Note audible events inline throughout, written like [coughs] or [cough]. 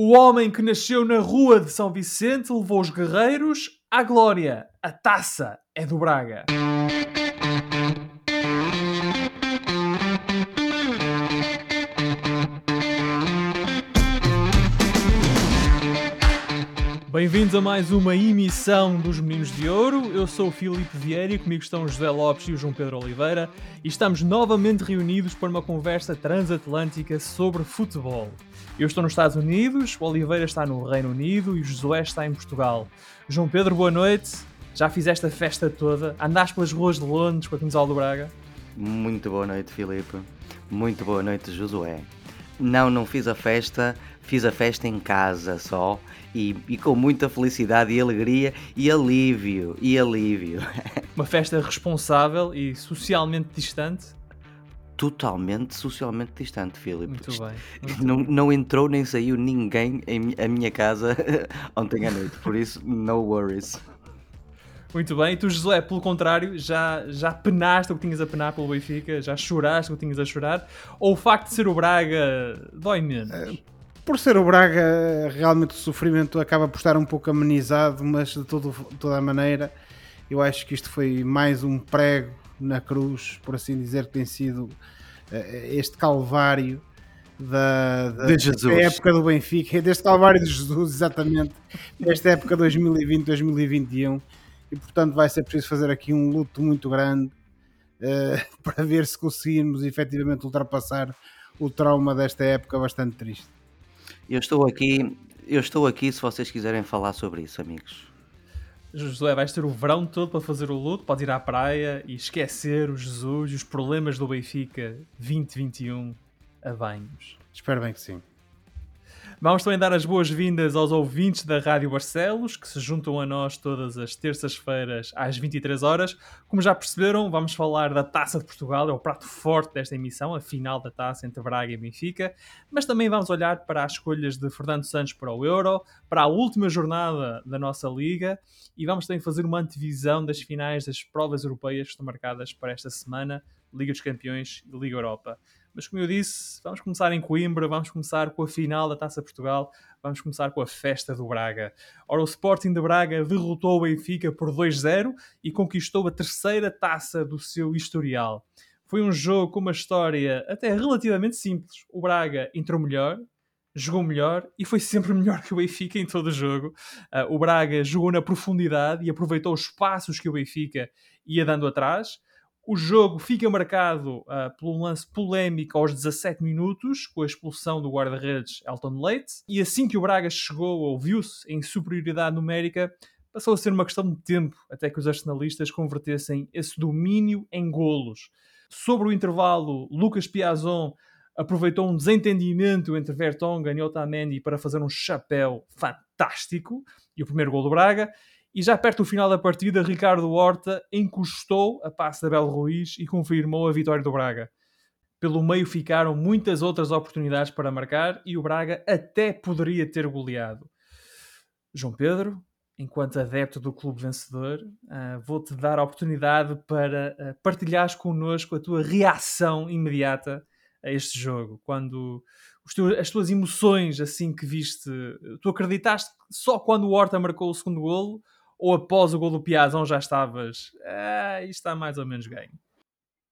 O homem que nasceu na rua de São Vicente levou os guerreiros à glória. A taça é do Braga. Bem-vindos a mais uma emissão dos Meninos de Ouro. Eu sou o Filipe Vieira e comigo estão José Lopes e o João Pedro Oliveira e estamos novamente reunidos para uma conversa transatlântica sobre futebol. Eu estou nos Estados Unidos, o Oliveira está no Reino Unido e o Josué está em Portugal. João Pedro, boa noite. Já fizeste a festa toda? Andaste pelas ruas de Londres com a camisola do Braga? Muito boa noite, Filipe. Muito boa noite, Josué. Não, não fiz a festa, fiz a festa em casa só e, e, com muita felicidade e alegria e alívio, e alívio. [laughs] Uma festa responsável e socialmente distante? Totalmente socialmente distante, Filipe. Muito bem. [laughs] Muito não, não entrou nem saiu ninguém em a minha casa [laughs] ontem à noite, por isso, no worries. Muito bem, e tu, José, pelo contrário, já, já penaste o que tinhas a penar pelo Benfica, já choraste o que tinhas a chorar, ou o facto de ser o Braga dói menos? É, por ser o Braga, realmente o sofrimento acaba por estar um pouco amenizado, mas de todo, toda a maneira, eu acho que isto foi mais um prego na cruz, por assim dizer, que tem sido uh, este calvário da, da, da, época do Benfica, [laughs] deste calvário de Jesus, exatamente, desta época 2020-2021 e portanto vai ser preciso fazer aqui um luto muito grande uh, [laughs] para ver se conseguimos efetivamente ultrapassar o trauma desta época bastante triste. Eu estou aqui, eu estou aqui se vocês quiserem falar sobre isso, amigos. Josué, vais ter o verão todo para fazer o luto, podes ir à praia e esquecer o Jesus e os problemas do Benfica 2021 a banhos. Espero bem que sim. Vamos também dar as boas-vindas aos ouvintes da Rádio Barcelos, que se juntam a nós todas as terças-feiras às 23 horas. Como já perceberam, vamos falar da Taça de Portugal, é o prato forte desta emissão, a final da taça entre Braga e Benfica. Mas também vamos olhar para as escolhas de Fernando Santos para o Euro, para a última jornada da nossa Liga e vamos também fazer uma antevisão das finais das provas europeias que estão marcadas para esta semana, Liga dos Campeões e Liga Europa. Mas como eu disse, vamos começar em Coimbra, vamos começar com a final da Taça Portugal, vamos começar com a festa do Braga. Ora, o Sporting de Braga derrotou o Benfica por 2-0 e conquistou a terceira taça do seu historial. Foi um jogo com uma história até relativamente simples. O Braga entrou melhor, jogou melhor e foi sempre melhor que o Benfica em todo o jogo. Uh, o Braga jogou na profundidade e aproveitou os passos que o Benfica ia dando atrás. O jogo fica marcado uh, por um lance polémico aos 17 minutos, com a expulsão do guarda-redes Elton Leite. E assim que o Braga chegou ou viu-se em superioridade numérica, passou a ser uma questão de tempo até que os arsenalistas convertessem esse domínio em golos. Sobre o intervalo, Lucas Piazon aproveitou um desentendimento entre Vertonghen e Otamendi para fazer um chapéu fantástico e o primeiro gol do Braga. E já perto do final da partida, Ricardo Horta encostou a passe da Belo Ruiz e confirmou a vitória do Braga. Pelo meio ficaram muitas outras oportunidades para marcar e o Braga até poderia ter goleado. João Pedro, enquanto adepto do clube vencedor, uh, vou-te dar a oportunidade para uh, partilhares connosco a tua reação imediata a este jogo. Quando teus, as tuas emoções assim que viste, tu acreditaste só quando o Horta marcou o segundo golo ou após o gol do Piazão já estavas, ah, está mais ou menos ganho?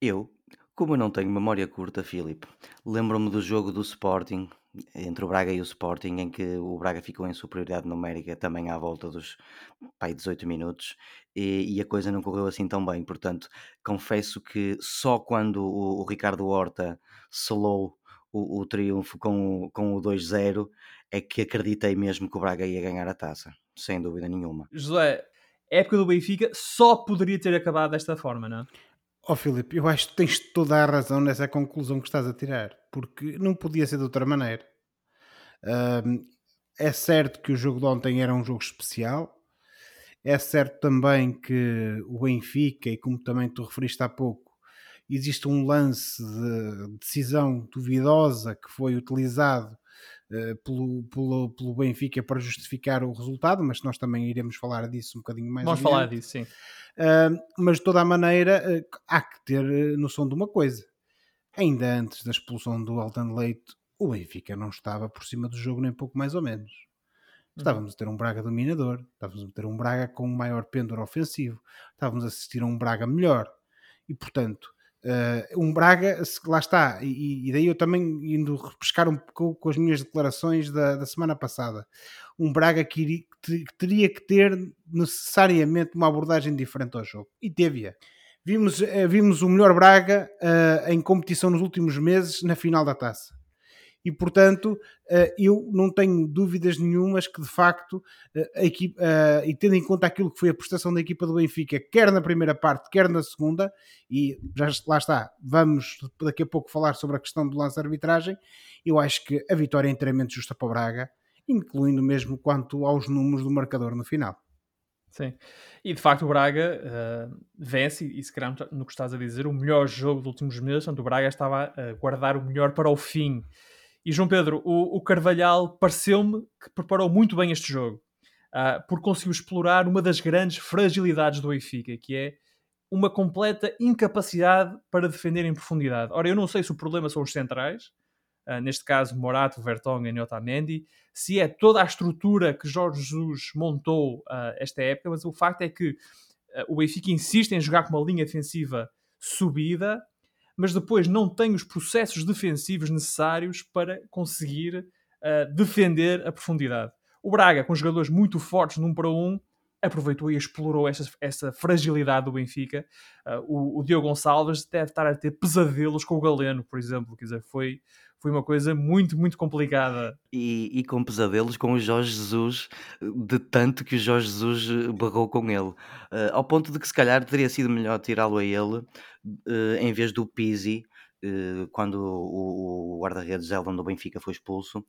Eu, como eu não tenho memória curta, Filipe, lembro-me do jogo do Sporting, entre o Braga e o Sporting, em que o Braga ficou em superioridade numérica também à volta dos pai, 18 minutos e, e, a coisa não correu assim tão bem. Portanto, confesso que só quando o, o Ricardo Horta selou o, o triunfo com o, com o 2-0 é que acreditei mesmo que o Braga ia ganhar a taça sem dúvida nenhuma. José, a época do Benfica só poderia ter acabado desta forma, não é? Ó oh, Filipe, eu acho que tens toda a razão nessa conclusão que estás a tirar, porque não podia ser de outra maneira. Um, é certo que o jogo de ontem era um jogo especial, é certo também que o Benfica, e como também tu referiste há pouco, existe um lance de decisão duvidosa que foi utilizado pelo, pelo, pelo Benfica para justificar o resultado, mas nós também iremos falar disso um bocadinho mais Vamos falar disso, sim. Mas de toda a maneira, uh, há que ter noção de uma coisa. Ainda antes da expulsão do Alton Leite, o Benfica não estava por cima do jogo nem pouco mais ou menos. Estávamos a ter um Braga dominador, estávamos a ter um Braga com um maior pêndulo ofensivo, estávamos a assistir a um Braga melhor. E portanto, uh, um Braga, lá está, e, e, daí eu também indo repescar um pouco com as minhas declarações da, da semana passada, um Braga que, iria, que teria que ter necessariamente uma abordagem diferente ao jogo. E teve-a. Vimos, uh, vimos o melhor Braga uh, em competição nos últimos meses na final da taça e portanto eh, eu não tenho dúvidas nenhumas que de facto eh, a equipa, eh, e tendo em conta aquilo que foi a prestação da equipa do Benfica, quer na primeira parte, quer na segunda, e já lá está, vamos daqui a pouco falar sobre a questão do lance de arbitragem, eu acho que a vitória é inteiramente justa para o Braga, incluindo mesmo quanto aos números do marcador no final. Sim, e de facto o Braga uh, vence, e se calhar no que estás a dizer, o melhor jogo dos últimos meses, portanto o Braga estava a guardar o melhor para o fim. E João Pedro, o, o Carvalhal pareceu-me que preparou muito bem este jogo, uh, porque conseguiu explorar uma das grandes fragilidades do Benfica, que é uma completa incapacidade para defender em profundidade. Ora, eu não sei se o problema são os centrais, uh, neste caso Morato, Vertonghen e Otamendi, se é toda a estrutura que Jorge Jesus montou uh, esta época, mas o facto é que o Benfica insiste em jogar com uma linha defensiva subida mas depois não tem os processos defensivos necessários para conseguir uh, defender a profundidade. O Braga, com jogadores muito fortes num para um, aproveitou e explorou essa, essa fragilidade do Benfica. Uh, o, o Diogo Gonçalves deve estar a ter pesadelos com o Galeno, por exemplo. Quer dizer, foi, foi uma coisa muito, muito complicada. E, e com pesadelos com o Jorge Jesus, de tanto que o Jorge Jesus eh, barrou com ele. Uh, ao ponto de que se calhar teria sido melhor tirá-lo a ele uh, em vez do Pizzi, uh, quando o, guarda-redes Eldon do Benfica foi expulso,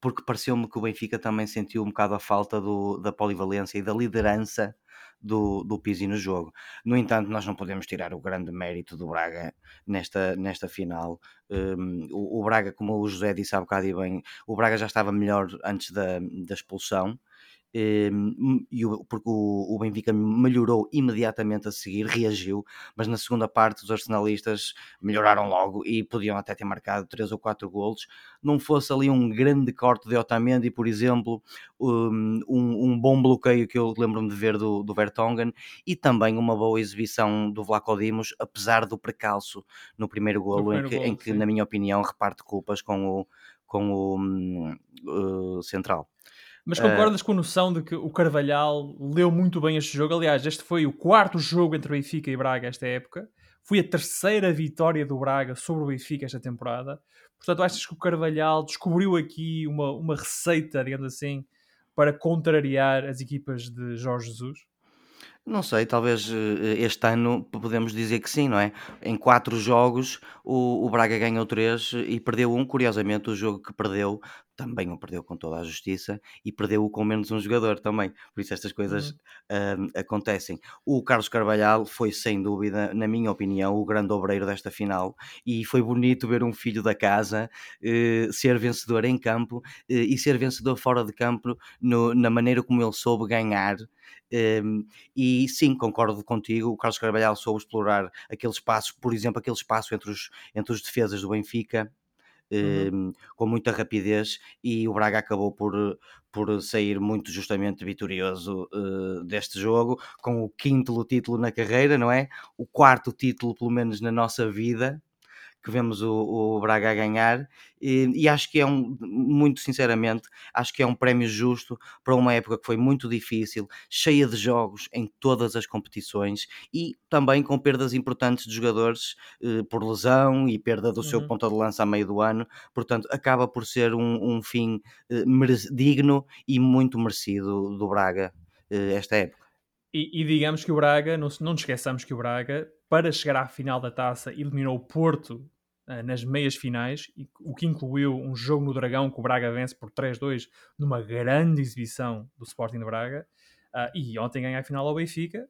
porque pareceu-me que o Benfica também sentiu um bocado a falta do, da polivalência e da liderança do, do Pizzi no jogo. No entanto, nós não podemos tirar o grande mérito do Braga nesta, nesta final. Um, o, o, Braga, como o José disse há bocado e bem, o Braga já estava melhor antes da, da expulsão e o, porque o, Benfica melhorou imediatamente a seguir, reagiu, mas na segunda parte os arsenalistas melhoraram logo e podiam até ter marcado 3 ou 4 golos. Não fosse ali um grande corte de Otamendi, por exemplo, um, um bom bloqueio que eu lembro-me de ver do, do Vertonghen e também uma boa exibição do Vlaco Dimos, apesar do precalço no primeiro golo, em que, golo, em que na minha opinião, reparte culpas com o, com o um, central. Mas concordas uh, com a noção de que o Carvalhal leu muito bem este jogo? Aliás, este foi o quarto jogo entre Benfica e Braga esta época. Foi a terceira vitória do Braga sobre o Benfica esta temporada. Portanto, achas que o Carvalhal descobriu aqui uma, uma receita, digamos assim, para contrariar as equipas de Jorge Jesus? Não sei, talvez eh, este ano podemos dizer que sim, não é? Em quatro jogos o, o Braga ganhou três e perdeu um. Curiosamente, o jogo que perdeu também o perdeu com toda a justiça e perdeu-o com menos um jogador também. Por isso estas coisas uhum. acontecem. O Carlos Carvalhal foi, sem dúvida, na minha opinião, o grande obreiro desta final e foi bonito ver um filho da casa uh, ser vencedor em campo uh, e ser vencedor fora de campo no, na maneira como ele soube ganhar um, e sim, concordo contigo, o Carlos Carvalhal soube explorar aquele espaço, por exemplo, aquele espaço entre os, entre os defesas do Benfica, uhum. um, com muita rapidez, e o Braga acabou por, por sair muito justamente vitorioso uh, deste jogo, com o quinto título na carreira, não é? O quarto título, pelo menos na nossa vida, que vemos o, o Braga ganhar e, e, acho que é um, muito sinceramente, acho que é um prémio justo para uma época que foi muito difícil, cheia de jogos em todas as competições e também com perdas importantes de jogadores eh, por lesão e perda do uhum. seu ponta de lança a meio do ano, portanto acaba por ser um, um fim eh, digno e muito merecido do Braga eh, esta época. E, e, digamos que o Braga, não, não nos esqueçamos que o Braga para chegar à final da taça, eliminou o Porto uh, nas meias finais, o que incluiu um jogo no Dragão que o Braga vence por 3-2 numa grande exibição do Sporting de Braga. Uh, e ontem ganha a final ao Benfica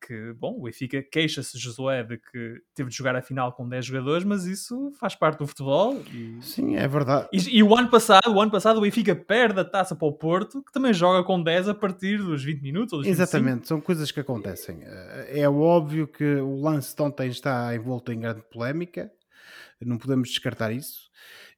que, bom, o Benfica queixa-se, Josué, de que teve de jogar a final com 10 jogadores, mas isso faz parte do futebol. E... Sim, é verdade. E, e, o ano passado, o ano passado o Benfica perde a taça para o Porto, que também joga com 10 a partir dos 20 minutos. Dos Exatamente, 25. são coisas que acontecem. Eh, é óbvio que o lance de ontem está envolto em grande polémica, não podemos descartar isso.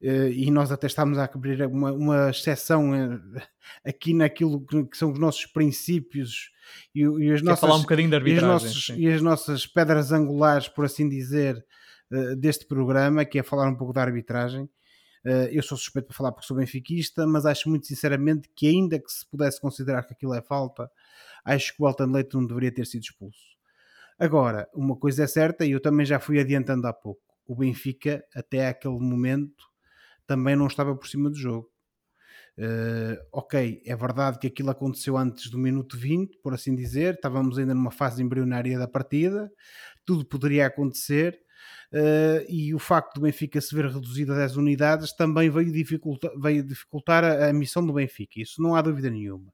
Uh, e nós até estamos a abrir uma, uma exceção uh, aqui naquilo que, são os nossos princípios e, e as nossas, falar um bocadinho de arbitragem, e, nossos, e, as nossas pedras angulares, por assim dizer, uh, deste programa, que é falar um pouco da arbitragem. eu sou suspeito para falar porque sou benfiquista, mas acho muito sinceramente que ainda que se pudesse considerar que aquilo é falta, acho que o Elton Leite não deveria ter sido expulso. Agora, uma coisa é certa, e eu também já fui adiantando há pouco, o Benfica, até aquele momento, também não estava por cima do jogo. Uh, ok, é verdade que aquilo aconteceu antes do minuto 20, por assim dizer, estávamos ainda numa fase embrionária da partida, tudo poderia acontecer, uh, e o facto do Benfica se ver reduzido a 10 unidades também veio dificultar, veio dificultar a, a missão do Benfica, isso não há dúvida nenhuma.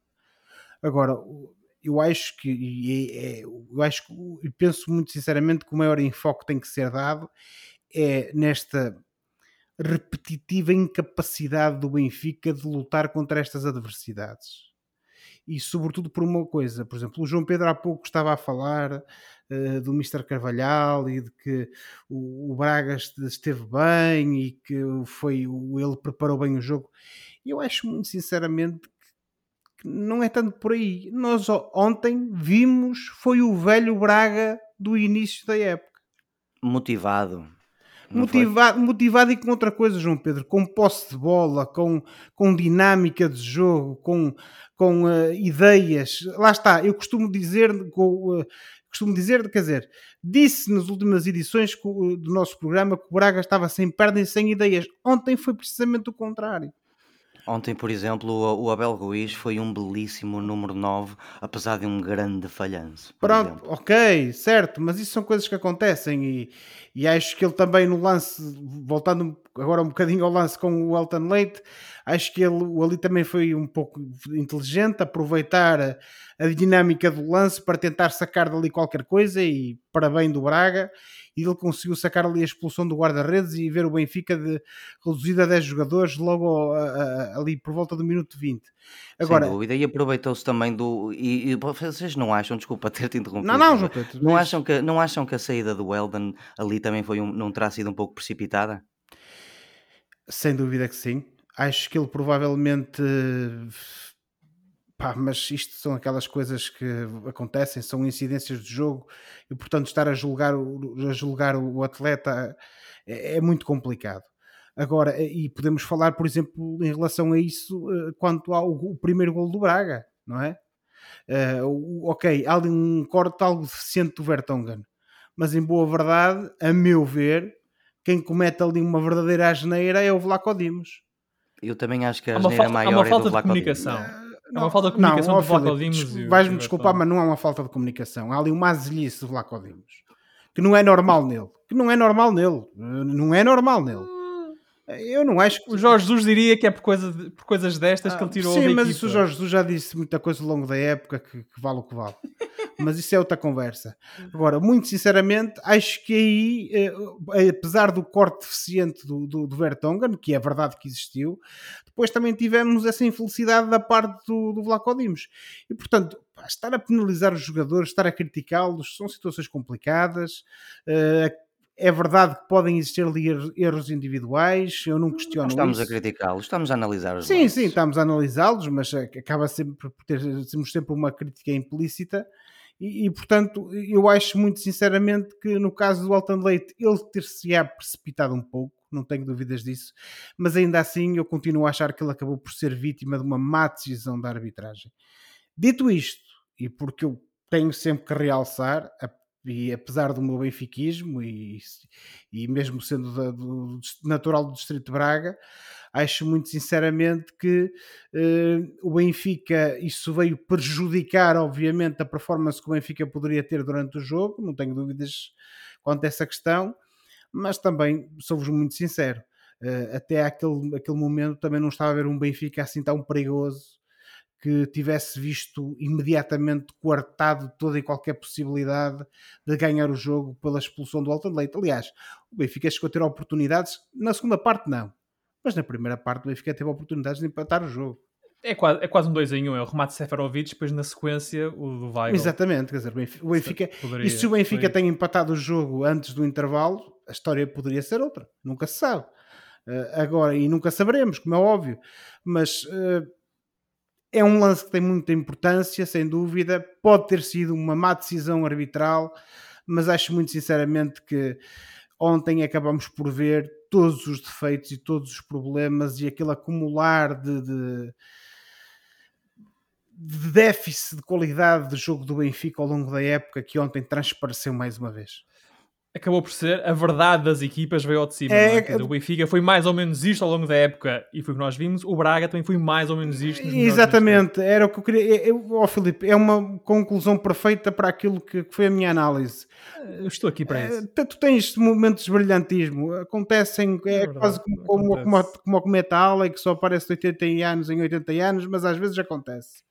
Agora, eu acho que é, eu acho que penso muito sinceramente que o maior enfoque tem que ser dado é nesta repetitiva incapacidade do Benfica de lutar contra estas adversidades. E sobretudo por uma coisa, por exemplo, o João Pedro há pouco estava a falar uh, do Mr. Carvalhal e de que o, o, Braga esteve bem e que foi ele preparou bem o jogo. Eu acho muito sinceramente que não é tanto por aí. Nós ontem vimos foi o velho Braga do início da época. Motivado, motivado, motivado e com outra coisa, João Pedro, com posse de bola, com, com dinâmica de jogo, com, com uh, ideias. Lá está, eu costumo dizer, com, uh, costumo dizer, quer dizer, disse nas últimas edições do nosso programa que o Braga estava sem perna e sem ideias. Ontem foi precisamente o contrário. Ontem, por exemplo, o Abel Ruiz foi um belíssimo número 9, apesar de um grande falhanço. Pronto, exemplo. ok, certo, mas isso são coisas que acontecem e, e acho que ele também no lance, voltando agora um bocadinho ao lance com o Elton Leite, acho que ele ali também foi um pouco inteligente, aproveitar a, a dinâmica do lance para tentar sacar dali qualquer coisa e para bem do Braga e ele conseguiu sacar ali a expulsão do guarda-redes e ver o Benfica de, reduzido a 10 jogadores logo a, a, ali por volta do minuto 20. Agora, Sem dúvida, e aproveitou-se também do. E, e, vocês não acham, desculpa ter-te interrompido, não, não, João Pedro, não, acham que, não acham que a saída do Weldon ali também foi um, não terá sido um pouco precipitada? Sem dúvida que sim. Acho que ele provavelmente Pá, mas isto são aquelas coisas que acontecem, são incidências de jogo e, portanto, estar a julgar o, a julgar o atleta é, é muito complicado. Agora, e podemos falar, por exemplo, em relação a isso, eh, quanto ao primeiro gol do Braga, não é? Uh, ok, há ali um corte algo deficiente do Vertonghen, mas em boa verdade, a meu ver, quem comete ali uma verdadeira asneira é o Vlaco Dimos. Eu também acho que a asneira maior há uma falta é de comunicação. Não, é uma falta de comunicação não, do Vlaco Dimos. Vais-me desculpar, mas não é uma falta de comunicação. Há ali uma azelice do Vlaco Dimos. Que não é normal nele. Que não é normal nele. Não é normal nele. Eu não acho que. O Jorge Jesus diria que é por, coisa de, por coisas destas ah, que ele tirou Sim, mas equipa. o Jorge Jesus já disse muita coisa ao longo da época que, que vale o que vale. [laughs] mas isso é outra conversa. Agora, muito sinceramente, acho que aí, eh, apesar do corte deficiente do, do, do, Vertonghen, que é verdade que existiu, depois também tivemos essa infelicidade da parte do, do Vlaco Dimos. E portanto, estar a penalizar os jogadores, estar a criticá-los, são situações complicadas. Uh, é verdade que podem existir ali erros individuais, eu não questiono não estamos isso. a criticá-los, estamos a analisar-os. Sim, sim, estamos a analisá-los, mas acaba sempre por ter temos sempre uma crítica implícita e, e, portanto eu acho muito sinceramente que no caso do Alton Leite ele ter-se-á precipitado um pouco, não tenho dúvidas disso, mas ainda assim eu continuo a achar que ele acabou por ser vítima de uma má decisão da arbitragem. Dito isto, e porque eu tenho sempre que realçar, e apesar do meu benfiquismo e, e mesmo sendo da, do, natural do Distrito de Braga, acho muito sinceramente que uh, o Benfica, isso veio prejudicar obviamente a performance que o Benfica poderia ter durante o jogo, não tenho dúvidas quanto a essa questão, mas também sou-vos muito sincero, uh, até aquele, aquele momento também não estava a ver um Benfica assim tão perigoso que tivesse visto imediatamente coartado toda e qualquer possibilidade de ganhar o jogo pela expulsão do Alton Leite. Aliás, o Benfica chegou a ter oportunidades, na segunda parte não, mas na primeira parte o Benfica teve oportunidades de empatar o jogo. É quase, é quase um 2 em 1, um, é o remate de Seferovic, depois na sequência o do Weigl. Exatamente, quer dizer, o Benfica, poderia, e se o Benfica foi... tem empatado o jogo antes do intervalo, a história poderia ser outra, nunca se sabe. uh, agora, e nunca saberemos, como é óbvio, mas uh, é um lance que tem muita importância, sem dúvida. Pode ter sido uma má decisão arbitral, mas acho muito sinceramente que ontem acabamos por ver todos os defeitos e todos os problemas e aquele acumular de, de, de déficit de qualidade de jogo do Benfica ao longo da época que ontem transpareceu mais uma vez acabou por ser a verdade das equipas veio ao de cima. É, é? O Benfica foi mais ou menos isto ao longo da época e foi o que nós vimos. O Braga também foi mais ou menos isto. Exatamente, era o que eu queria. Eu, oh, Filipe, é uma conclusão perfeita para aquilo que, foi a minha análise. Eu estou aqui para isso. É, tu tens momentos de brilhantismo, acontecem, é, é verdade, quase como, como, como, como a cometa Ala, que só aparece de 80 anos em 80 anos, mas às vezes acontece.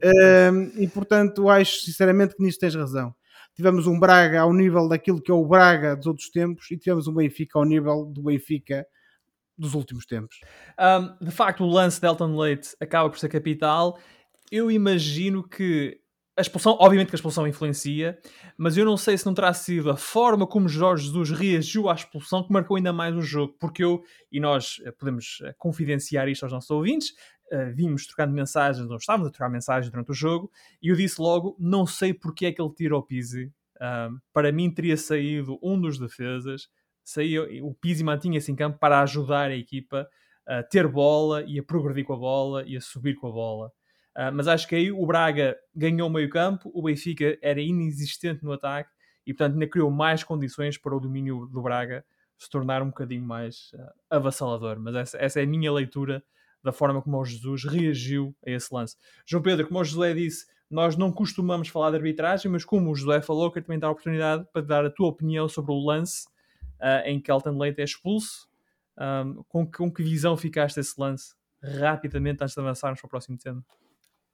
É, e portanto, acho sinceramente que nisso tens razão tivemos um Braga ao nível daquilo que é o Braga dos outros tempos e tivemos um Benfica ao nível do Benfica dos últimos tempos. Um, de facto, o lance de Elton Leite acaba por ser capital. Eu imagino que a expulsão, obviamente que a expulsão influencia, mas eu não sei se não terá sido a forma como Jorge Jesus reagiu à expulsão que marcou ainda mais o jogo, porque eu, e nós eh, podemos eh, confidenciar isto aos nossos ouvintes, uh, vimos trocando mensagens, não estávamos a trocar mensagens durante o jogo, e eu disse logo: não sei porque é que ele tira o Pizzi. Para mim, teria saído um dos defesas, saía, o Pizzi mantinha-se em campo para ajudar a equipa a ter bola e a progredir com a bola e a subir com a bola. Uh, mas acho que aí o Braga ganhou meio campo, o Benfica era inexistente no ataque e, portanto, ainda criou mais condições para o domínio do Braga se tornar um bocadinho mais uh, avassalador. Mas essa, essa, é a minha leitura da forma como o Jesus reagiu a esse lance. João Pedro, como o José disse, nós não costumamos falar de arbitragem, mas como o José falou, quero também dar a oportunidade para dar a tua opinião sobre o lance uh, em que Elton Leite é expulso. Um, com, que, com que visão ficaste esse lance? Rapidamente, antes de avançarmos para o próximo tema.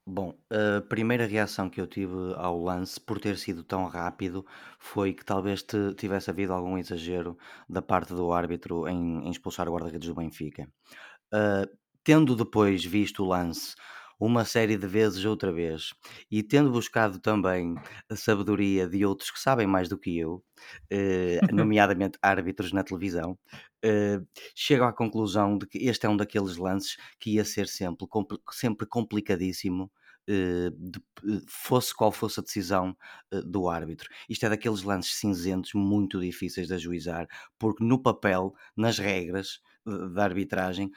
Bom, a primeira reação que eu tive ao lance, por ter sido tão rápido, foi que talvez te- tivesse havido algum exagero da parte do árbitro em, em expulsar o guarda-redes do Benfica. Uh, tendo depois visto o lance uma série de vezes outra vez e tendo buscado também a sabedoria de outros que sabem mais do que eu, eh, [laughs] nomeadamente árbitros na televisão, eh, chego à conclusão de que este é um daqueles lances que ia ser sempre, sempre complicadíssimo. Eh, de, fosse qual fosse a decisão do árbitro. Isto é daqueles lances cinzentos muito difíceis de ajuizar, porque no papel, nas regras, da arbitragem,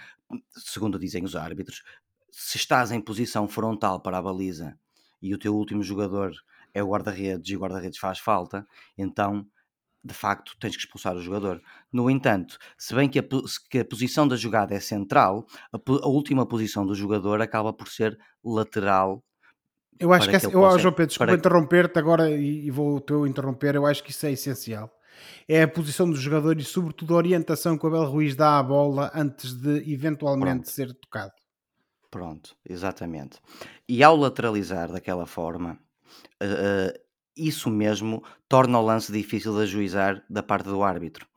segundo dizem os árbitros, se estás em posição frontal para a baliza e o teu último jogador é o guarda-redes e o guarda-redes faz falta, então de facto tens que expulsar o jogador. No entanto, se bem que a, que a posição da jogada é central, a, a, última posição do jogador acaba por ser lateral. Eu acho que, que eu, João Pedro, desculpa para... interromper-te agora e, e vou-te interromper, eu acho que isso é essencial é a posição do jogador e, sobretudo, a orientação que o Abel Ruiz dá à bola antes de eventualmente Pronto. ser tocado. Pronto, exatamente. E ao lateralizar daquela forma, uh, isso mesmo torna o lance difícil de ajuizar da parte do árbitro,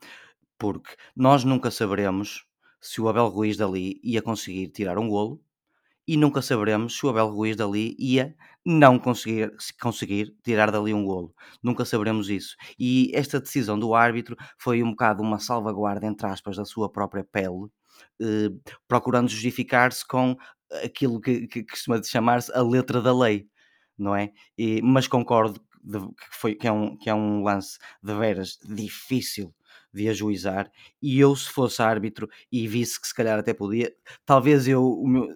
porque nós nunca saberemos se o Abel Ruiz dali ia conseguir tirar um golo e nunca saberemos se o Abel Ruiz dali ia não conseguir, conseguir tirar dali um golo. Nunca saberemos isso. E esta decisão do árbitro foi um bocado uma salvaguarda, entre aspas, da sua própria pele, eh, procurando justificar-se com aquilo que, que costuma chamar-se a letra da lei, não é? E, mas concordo de, que, foi, que, é um, que é um lance de veras difícil de ajuizar e eu se fosse árbitro e visse que se calhar até podia, talvez eu meu,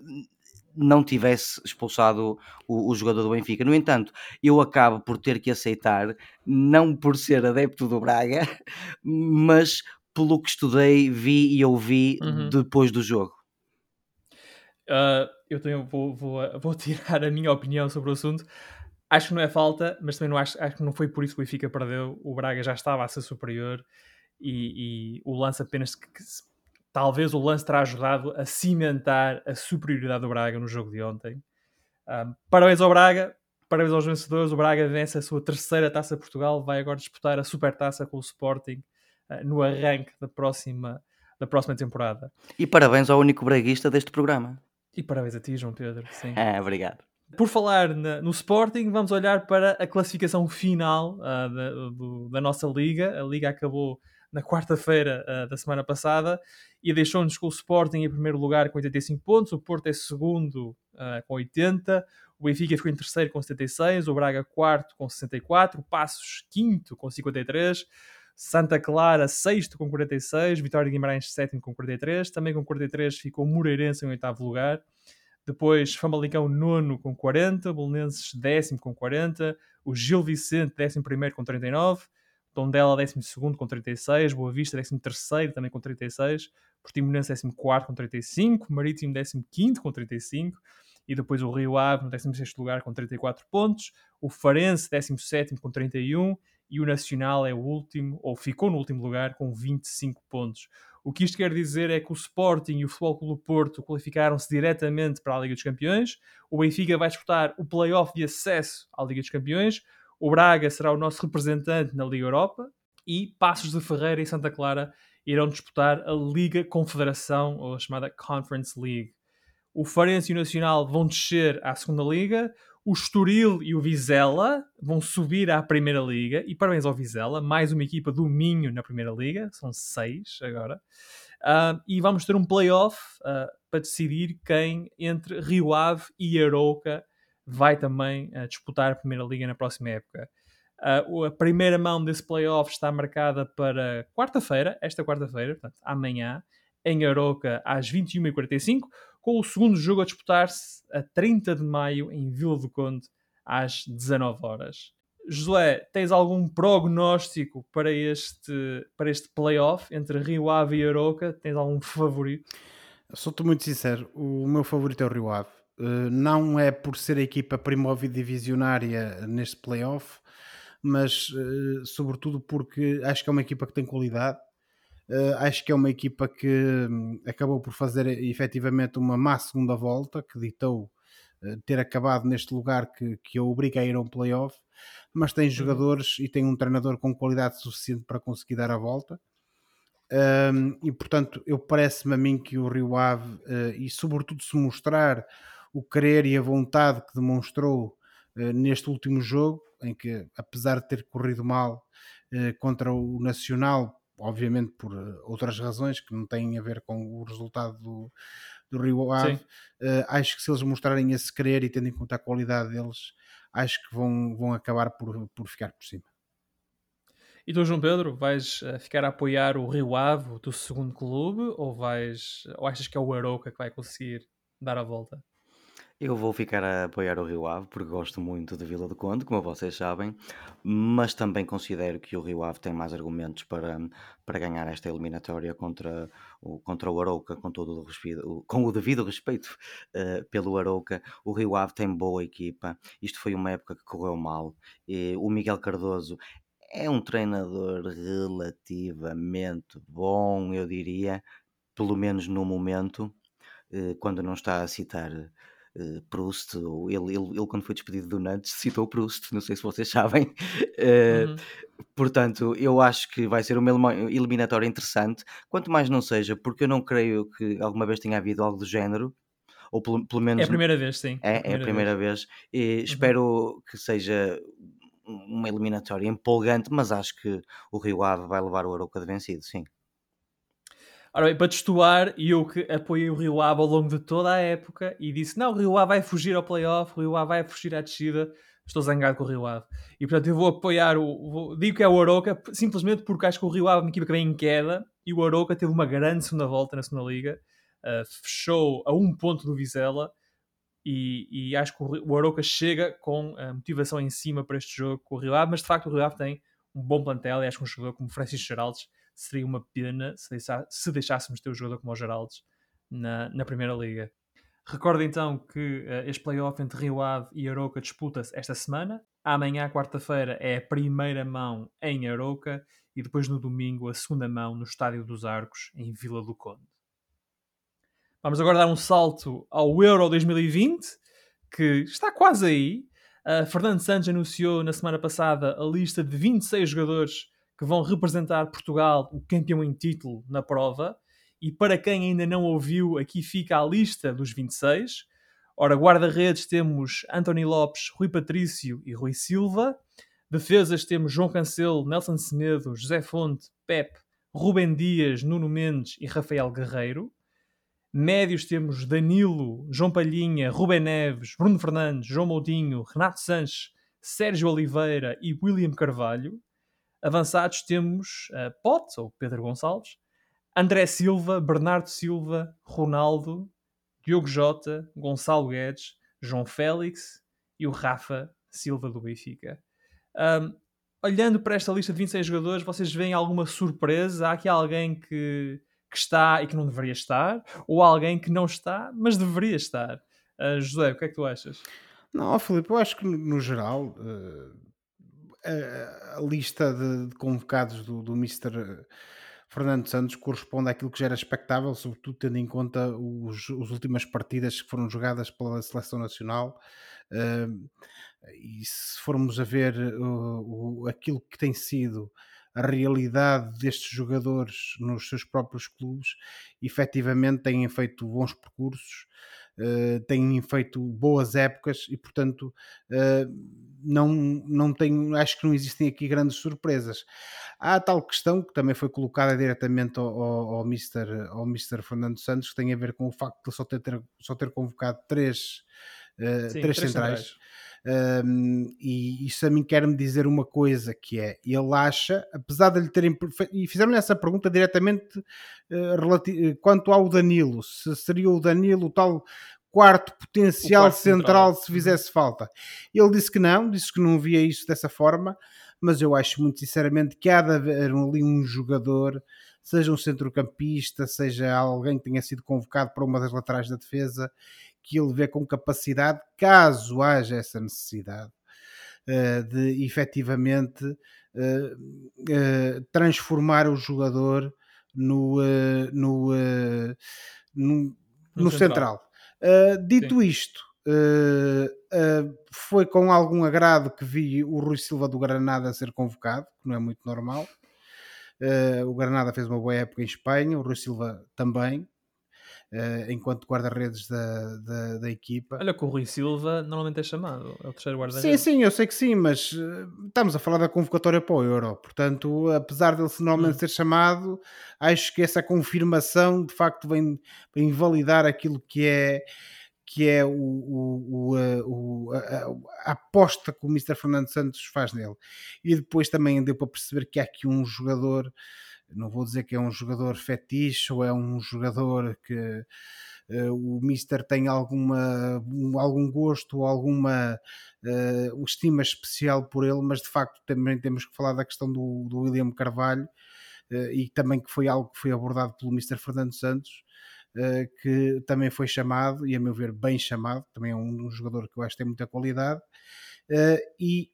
não tivesse expulsado o, o, jogador do Benfica. No entanto, eu acabo por ter que aceitar, não por ser adepto do Braga, [laughs] mas pelo que estudei, vi e ouvi uhum. depois do jogo. Uh, eu também vou, vou, vou, [laughs] tirar a minha opinião sobre o assunto. Acho que não é falta, mas também não acho, acho que não foi por isso que o Benfica perdeu. O Braga já estava a ser superior e, e o lance apenas que, que talvez o lance terá ajudado a cimentar a superioridade do Braga no jogo de ontem. Um, parabéns ao Braga, parabéns aos vencedores. O Braga vence a sua terceira taça Portugal, vai agora disputar a supertaça com o Sporting uh, no arranque da próxima, da próxima temporada. E parabéns ao único braguista deste programa. E parabéns a ti, João Pedro. Sim. É, [laughs] obrigado. Por falar na, no Sporting, vamos olhar para a classificação final uh, da, do, da nossa liga. A liga acabou na quarta-feira uh, da semana passada e deixou-nos com o Sporting em primeiro lugar com 85 pontos, o Porto é segundo uh, com 80, o Benfica ficou em terceiro com 76, o Braga quarto com 64, o Passos quinto com 53, Santa Clara sexto com 46, Vitória de Guimarães sétimo com 43, também com 43 ficou o Moreirense em oitavo lugar, depois Famalicão nono com 40, Bolonenses décimo com 40, o Gil Vicente décimo primeiro com 39, Tondela décimo segundo com 36, Boa Vista décimo terceiro também com 36, Portimonense décimo quarto com 35, Marítimo décimo quinto com 35, e depois o Rio Ave no 16 lugar com 34 pontos, o Farense 17 com 31 e o Nacional é o último, ou ficou no último lugar com 25 pontos. O que isto quer dizer é que o Sporting e o Futebol Clube Porto qualificaram-se diretamente para a Liga dos Campeões, o Benfica vai disputar o play-off de acesso à Liga dos Campeões, o Braga será o nosso representante na Liga Europa. E Passos de Ferreira e Santa Clara irão disputar a Liga Confederação, ou a chamada Conference League. O Farense e o Nacional vão descer à segunda liga, o Estoril e o Vizela vão subir à primeira liga, e parabéns ao Vizela, mais uma equipa do Minho na primeira liga, são seis agora. Uh, e vamos ter um playoff uh, para decidir quem entre Rio Ave e Arouca vai também uh, disputar a primeira liga na próxima época. a primeira mão desse playoff está marcada para quarta-feira, esta quarta-feira, portanto amanhã, em Arouca às 21h45 com o segundo jogo a disputar-se a 30 de maio em Vila do Conde às 19 horas. Josué, tens algum prognóstico para este, para este playoff entre Rio Ave e Aroca? Tens algum favorito? Sou-te muito sincero, o meu favorito é o Rio Ave. Uh, não é por ser a equipa primóvel divisionária neste playoff, mas uh, sobretudo porque acho que é uma equipa que tem qualidade Uh, acho que é uma equipa que um, acabou por fazer efetivamente uma má segunda volta, que ditou uh, ter acabado neste lugar que, que a obriga a ir a um playoff, mas tem uhum. jogadores e tem um treinador com qualidade suficiente para conseguir dar a volta. Um, e portanto, eu parece-me a mim que o Rio Ave, uh, e sobretudo se mostrar o querer e a vontade que demonstrou neste último jogo, em que apesar de ter corrido mal contra o Nacional, obviamente por eh, outras razões que não têm a ver com o resultado do, do Rio Ave. Uh, acho que se eles mostrarem esse querer e tendo em conta a qualidade deles, acho que vão, vão acabar por, por ficar por cima. E tu, João Pedro, vais eh, ficar a apoiar o Rio Ave, o teu segundo clube, ou, vais, ou achas que é o Aroca que vai conseguir dar a volta? Eu vou ficar a apoiar o Rio Ave porque gosto muito de Vila do Conde, como vocês sabem, mas também considero que o Rio Ave tem mais argumentos para, para ganhar esta eliminatória contra o, contra o Arouca, com, todo o, respeito, com o devido respeito uh, pelo Arouca. O Rio Ave tem boa equipa, isto foi uma época que correu mal. E o Miguel Cardoso é um treinador relativamente bom, eu diria, pelo menos no momento, uh, quando não está a citar uh, Proust, ou ele, ele, ele, quando foi despedido do Nantes [laughs] citou Proust, não sei se vocês sabem. Uh, uhum. Portanto, eu acho que vai ser uma eliminatória interessante, quanto mais não seja, porque eu não creio que alguma vez tenha havido algo do género, ou pelo, pelo menos. É a primeira vez, sim. É, é a primeira, é a primeira vez. vez. E uhum. espero que seja uma eliminatória empolgante, mas acho que o Rio Ave vai levar o Arouca de vencido, sim. Ora bem, para testuar, eu que apoiei o Rio Ave ao longo de toda a época e disse: não, o Rio Ave vai fugir ao playoff, o Rio Ave vai fugir à descida. Estou zangado com o Rio Ave. E portanto eu vou apoiar o. Vou, digo que é o Aroca simplesmente porque acho que o Rio Ave é uma equipa que vem em queda e o Aroca teve uma grande segunda volta na segunda liga. Uh, fechou a um ponto do Vizela e, e acho que o Aroca chega com a motivação em cima para este jogo com o Rio Ave, mas de facto o Rio Ave tem um bom plantel e acho que um jogador como Francisco Geraldes seria uma pena se, se deixássemos ter um jogador como o Geraldes na, na Primeira Liga. Recordo então que uh, este playoff entre Rio Ave e Aroca disputa-se esta semana. Amanhã, quarta-feira, é a primeira mão em Aroca e depois no domingo a segunda mão no Estádio dos Arcos, em Vila do Conde. Vamos agora dar um salto ao Euro 2020, que está quase aí. Uh, Fernando Santos anunciou na semana passada a lista de 26 jogadores que vão representar Portugal, o campeão em título, na prova. E para quem ainda não ouviu, aqui fica a lista dos 26. Ora, guarda-redes temos Anthony Lopes, Rui Patrício e Rui Silva. Defesas temos João Cancelo, Nelson Semedo, José Fonte, Pep, Rubem Dias, Nuno Mendes e Rafael Guerreiro. Médios temos Danilo, João Palhinha, Rubem Neves, Bruno Fernandes, João Moutinho, Renato Sanches, Sérgio Oliveira e William Carvalho. Avançados temos uh, Pote, ou Pedro Gonçalves, André Silva, Bernardo Silva, Ronaldo, Diogo Jota, Gonçalo Guedes, João Félix e o Rafa Silva do Benfica. Um, olhando para esta lista de 26 jogadores, vocês veem alguma surpresa? Há aqui alguém que que está e que não deveria estar, ou alguém que não está, mas deveria estar. Uh, José, o que é que tu achas? Não, Filipe, eu acho que no geral uh, a, lista de, de convocados do, do Mr. Fernando Santos corresponde àquilo que já era expectável, sobretudo tendo em conta os, as últimas partidas que foram jogadas pela seleção nacional. Uh, e se formos a ver uh, aquilo que tem sido a realidade destes jogadores nos seus próprios clubes, efetivamente têm feito bons percursos, uh, têm feito boas épocas e, portanto, uh, não, não tenho, acho que não existem aqui grandes surpresas. Há a tal questão que também foi colocada diretamente ao, ao, ao, Mr., ao Mr. Fernando Santos, que tem a ver com o facto de só ter, só ter convocado três, uh, Sim, três, três centrais. centrais um, e isso a mim quer-me dizer uma coisa que é, ele acha, apesar de lhe terem e fizeram-lhe essa pergunta diretamente uh, quanto ao Danilo, se seria o Danilo tal quarto potencial quarto central, central se fizesse falta. Ele disse que não, disse que não via isso dessa forma, mas eu acho muito sinceramente que há de haver ali um jogador, seja um centrocampista, seja alguém que tenha sido convocado para uma das laterais da defesa, que ele vê com capacidade, caso haja essa necessidade, uh, de efetivamente uh, uh, transformar o jogador no, no, no, no, central. dito isto, foi com algum agrado que vi o Rui Silva do Granada ser convocado, que não é muito normal. o Granada fez uma boa época em Espanha, o Rui Silva também uh, enquanto guarda-redes da, da, da, equipa. Olha que o Rui Silva normalmente é chamado, é o terceiro Sim, guarda-redes. sim, eu sei que sim, mas uh, estamos a falar da convocatória para o Euro, portanto, apesar dele normalmente hum. ser chamado, acho que essa confirmação de facto vem, vem validar aquilo que é que é o, o, o, a, a, aposta que o Mr. Fernando Santos faz nele. E depois também deu para perceber que há aqui um jogador não vou dizer que é um jogador fetiche ou é um jogador que uh, o Mister tem alguma, um, algum gosto ou alguma uh, estima especial por ele, mas de facto também temos que falar da questão do, do William Carvalho uh, e também que foi algo que foi abordado pelo Mister Fernando Santos. que também foi chamado, e a meu ver, bem chamado, também é um, um jogador que eu acho que tem muita qualidade. e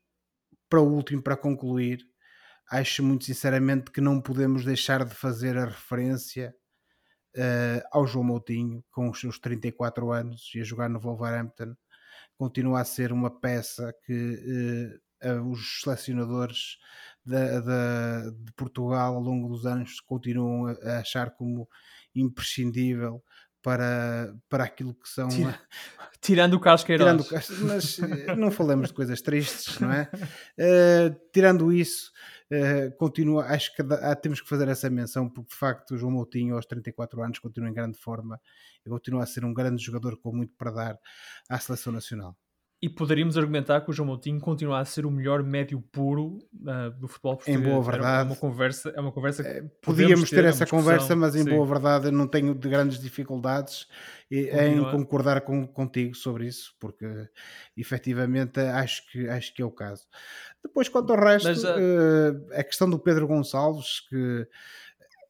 para o último, para concluir, acho muito sinceramente que não podemos deixar de fazer a referência uh, ao João Moutinho, com os seus 34 anos e a jogar no Wolverhampton. Continua a ser uma peça que uh, os selecionadores de, de, de, Portugal ao longo dos anos continuam a achar como imprescindível para, para aquilo que são. Tira, [laughs] tirando o Carlos Queiroz. Tirando, mas eh, não falamos de coisas tristes, não é? Uh, [laughs] tirando isso, uh, continua, acho que dá, temos que fazer essa menção, porque de facto o João Moutinho, aos 34 anos, continua em grande forma e continua a ser um grande jogador com muito para dar à seleção nacional. E poderíamos argumentar que o João Moutinho continua a ser o melhor médio puro uh, do futebol português. Em boa verdade. É uma conversa, é uma conversa que é, Podíamos ter, ter essa conversa, mas em sim. boa verdade não tenho de grandes dificuldades em concordar com, contigo sobre isso, porque efetivamente acho que, acho que é o caso. Depois, quanto ao resto, mas, uh... a questão do Pedro Gonçalves, que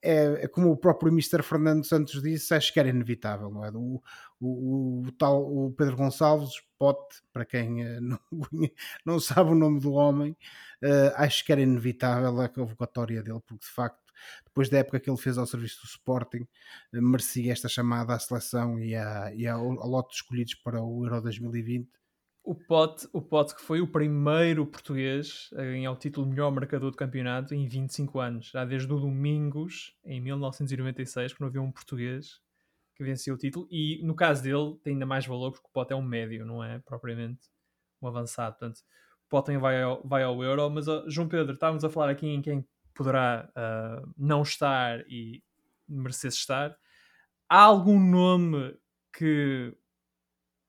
é, é, como o próprio Mr. Fernando Santos disse, acho que era inevitável, não é? O, o, o tal o Pedro Gonçalves, Pote, para quem uh, [laughs] não, não sabe o nome do homem, uh, acho que era inevitável a convocatória dele, porque de facto, depois da época que ele fez ao serviço do Sporting, uh, merecia esta chamada à seleção e, a, e ao, ao lote de escolhidos para o Euro 2020 o Pote, o Pote que foi o primeiro português a ganhar o título de melhor marcador do campeonato em 25 anos, já desde o Domingos, em 1996, que não havia um português que venceu o título, e no caso dele tem ainda mais valor porque o Pote é um médio, não é propriamente um avançado, portanto o Pote vai ao, vai ao Euro, mas João Pedro, estávamos a falar aqui em quem poderá uh, não estar e merecesse estar. Há algum nome que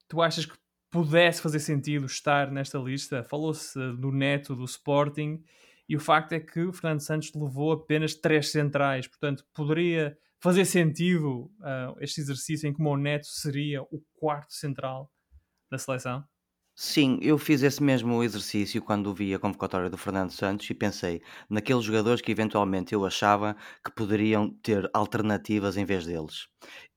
tu achas que pudesse fazer sentido estar nesta lista? Falou-se do Neto do Sporting e o facto é que o Fernando Santos levou apenas três centrais, portanto, poderia fazer sentido uh, este exercício em que o Neto seria o quarto central da seleção? Sim, eu fiz esse mesmo exercício quando vi a convocatória do Fernando Santos e pensei naqueles jogadores que eventualmente eu achava que poderiam ter alternativas em vez deles.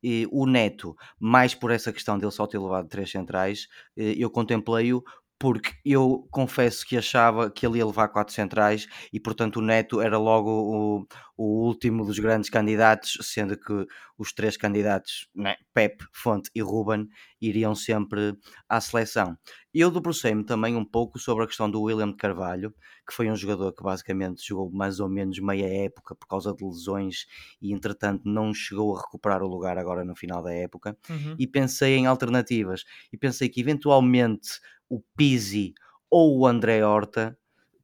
E o Neto, mais por essa questão dele só ter levado três centrais, eh, eu contemplei-o porque eu confesso que achava que ele ia levar quatro centrais e, portanto, o Neto era logo o, o último dos grandes candidatos, sendo que os três candidatos, né, Pep, Fonte e Ruben, iriam sempre à seleção. Eu debrucei-me também um pouco sobre a questão do William de Carvalho, que foi um jogador que basicamente jogou mais ou menos meia época por causa de lesões e, entretanto, não chegou a recuperar o lugar agora no final da época. Uhum. E pensei em alternativas e pensei que eventualmente o Pizzi ou o André Horta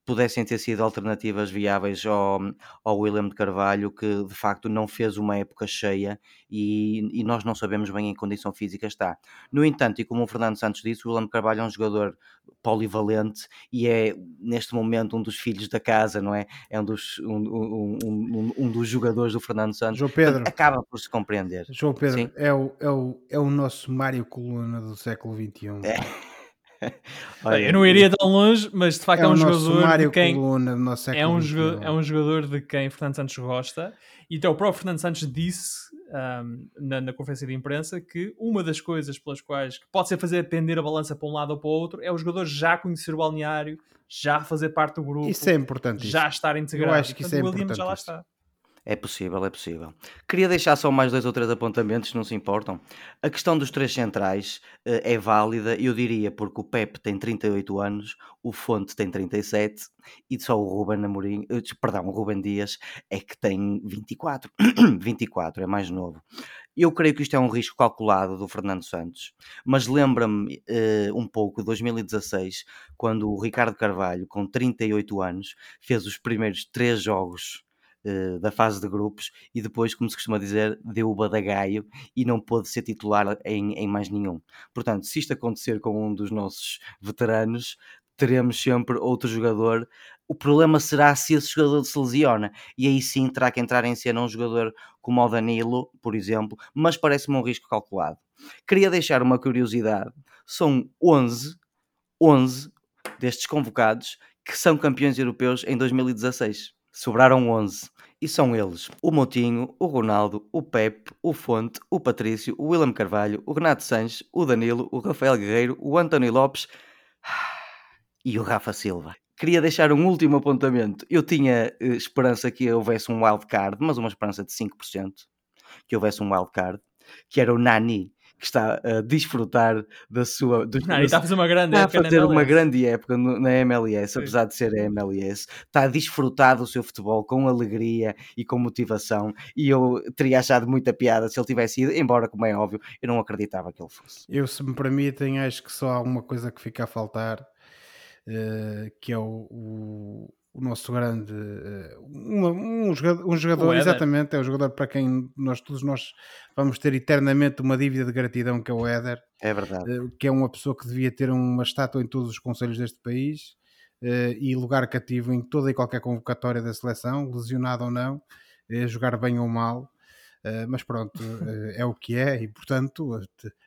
pudessem ter sido alternativas viáveis ao, ao William de Carvalho, que de facto não fez uma época cheia e, e, nós não sabemos bem em condição física está. No entanto, e como o Fernando Santos disse, o William de Carvalho é um jogador polivalente e é neste momento um dos filhos da casa, não é? É um dos, um, um, um, um dos jogadores do Fernando Santos. João Pedro. acaba por se compreender. João Pedro, é o, é, o, é o nosso Mário Coluna do século XXI. É. [laughs] Olha, eu não iria tão longe, mas de facto é, é um jogador de quem é um, jogador, é um jogador de quem Fernando Santos gosta. E então o próprio Fernando Santos disse um, na, na, conferência de imprensa que uma das coisas pelas quais pode ser fazer pender a balança para um lado ou para o outro é o jogador já conhecer o balneário, já fazer parte do grupo. Isso é importante. Já isso. estar integrado. Eu acho que isso é importante. É possível, é possível. Queria deixar só mais dois ou três apontamentos, não se importam. A questão dos três centrais uh, é válida, eu diria, porque o Pepe tem 38 anos, o Fonte tem 37 e só o Ruben Amorim, uh, perdão, o Ruben Dias é que tem 24. 24, [coughs] é mais novo. Eu creio que isto é um risco calculado do Fernando Santos, mas lembra-me uh, um pouco de 2016, quando o Ricardo Carvalho, com 38 anos, fez os primeiros três jogos uh, da fase de grupos e depois, como se costuma dizer, deu o badagaio e não pôde ser titular em, em mais nenhum. Portanto, se isto acontecer com um dos nossos veteranos, teremos sempre outro jogador. O problema será se esse jogador se lesiona, e aí sim terá que entrar em cena um jogador como o Danilo, por exemplo, mas parece-me um risco calculado. Queria deixar uma curiosidade: são 11, 11 destes convocados que são campeões europeus em 2016. Sobraram 11. E são eles o Motinho, o Ronaldo, o Pepe, o Fonte, o Patrício, o William Carvalho, o Renato Sanches, o Danilo, o Rafael Guerreiro, o António Lopes [sighs] e o Rafa Silva. Queria deixar um último apontamento. Eu tinha eh, esperança que houvesse um wildcard, mas uma esperança de 5%, que houvesse um wildcard, que era o Nani, que está a desfrutar da sua. Do, não, está a fazer uma grande está época. a fazer uma grande época no, na MLS, Sim. apesar de ser a MLS. Está a desfrutar do seu futebol com alegria e com motivação. E eu teria achado muita piada se ele tivesse ido, embora, como é óbvio, eu não acreditava que ele fosse. Eu, se me permitem, acho que só há uma coisa que fica a faltar. Uh, que é o, o o nosso grande eh, um, um jogador, um jogador exatamente, é o jogador para quem nós todos nós vamos ter eternamente uma dívida de gratidão que é o Éder. É verdade. Eh, que é uma pessoa que devia ter uma estátua em todos os conselhos deste país eh, e lugar cativo em toda e qualquer convocatória da seleção, lesionado ou não, jogar bem ou mal. mas pronto, [laughs] é o que é e portanto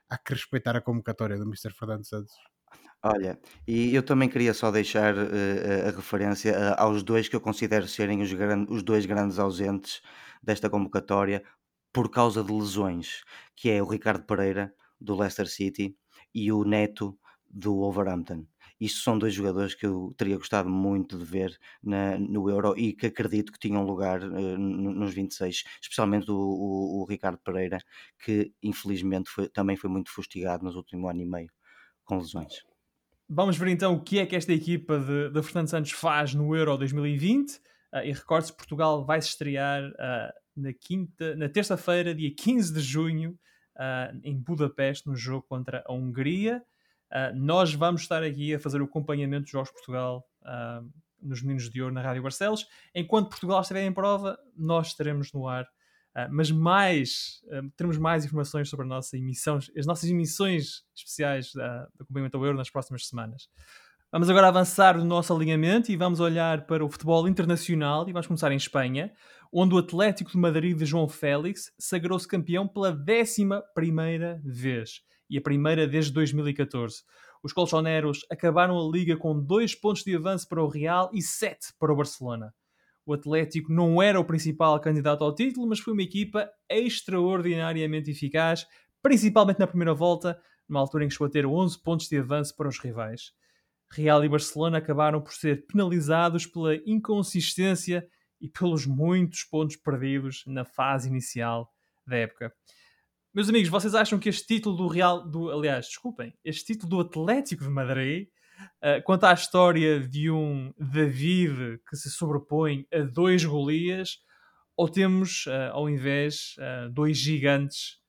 há que respeitar a convocatória do Mr. Fernando Santos. Olha, e eu também queria só deixar uh, a referência uh, aos dois que eu considero serem os, gran- os dois grandes ausentes desta convocatória por causa de lesões, que é o Ricardo Pereira, do Leicester City, e o Neto, do Wolverhampton. Isto são dois jogadores que eu teria gostado muito de ver na- no Euro e que acredito que tinham lugar uh, nos 26, especialmente o, o- o Ricardo Pereira, que infelizmente foi- também foi muito fustigado nos últimos ano e meio com lesões. Vamos ver então o que é que esta equipa de, de Fernando Santos faz no Euro 2020. Uh, ah, e recorde-se, Portugal vai se estrear uh, na, quinta, na terça-feira, dia 15 de junho, uh, em Budapeste, no jogo contra a Hungria. nós vamos estar aqui a fazer o acompanhamento dos Jogos de Portugal nos Meninos de Ouro na Rádio Barcelos. Enquanto Portugal estiver em prova, nós estaremos no ar. Uh, mas mais, uh, teremos mais informações sobre a nossa emissão, as nossas emissões especiais da, do acompanhamento ao Euro nas próximas semanas. Vamos agora avançar no nosso alinhamento e vamos olhar para o futebol internacional e vamos começar em Espanha, onde o Atlético de Madrid de João Félix sagrou-se campeão pela décima primeira vez e a primeira desde 2014. Os colchoneros acabaram a liga com dois pontos de avanço para o Real e sete para o Barcelona. O Atlético não era o principal candidato ao título, mas foi uma equipa extraordinariamente eficaz, principalmente na primeira volta, numa altura em que chegou a ter 11 pontos de avanço para os rivais. Real e Barcelona acabaram por ser penalizados pela inconsistência e pelos muitos pontos perdidos na fase inicial da época. Meus amigos, vocês acham que este título do Real, do, aliás, desculpem, este título do Atlético de Madrid uh, conta a história de um David que se sobrepõe a dois Golias, ou temos, uh, ao invés, uh, dois gigantes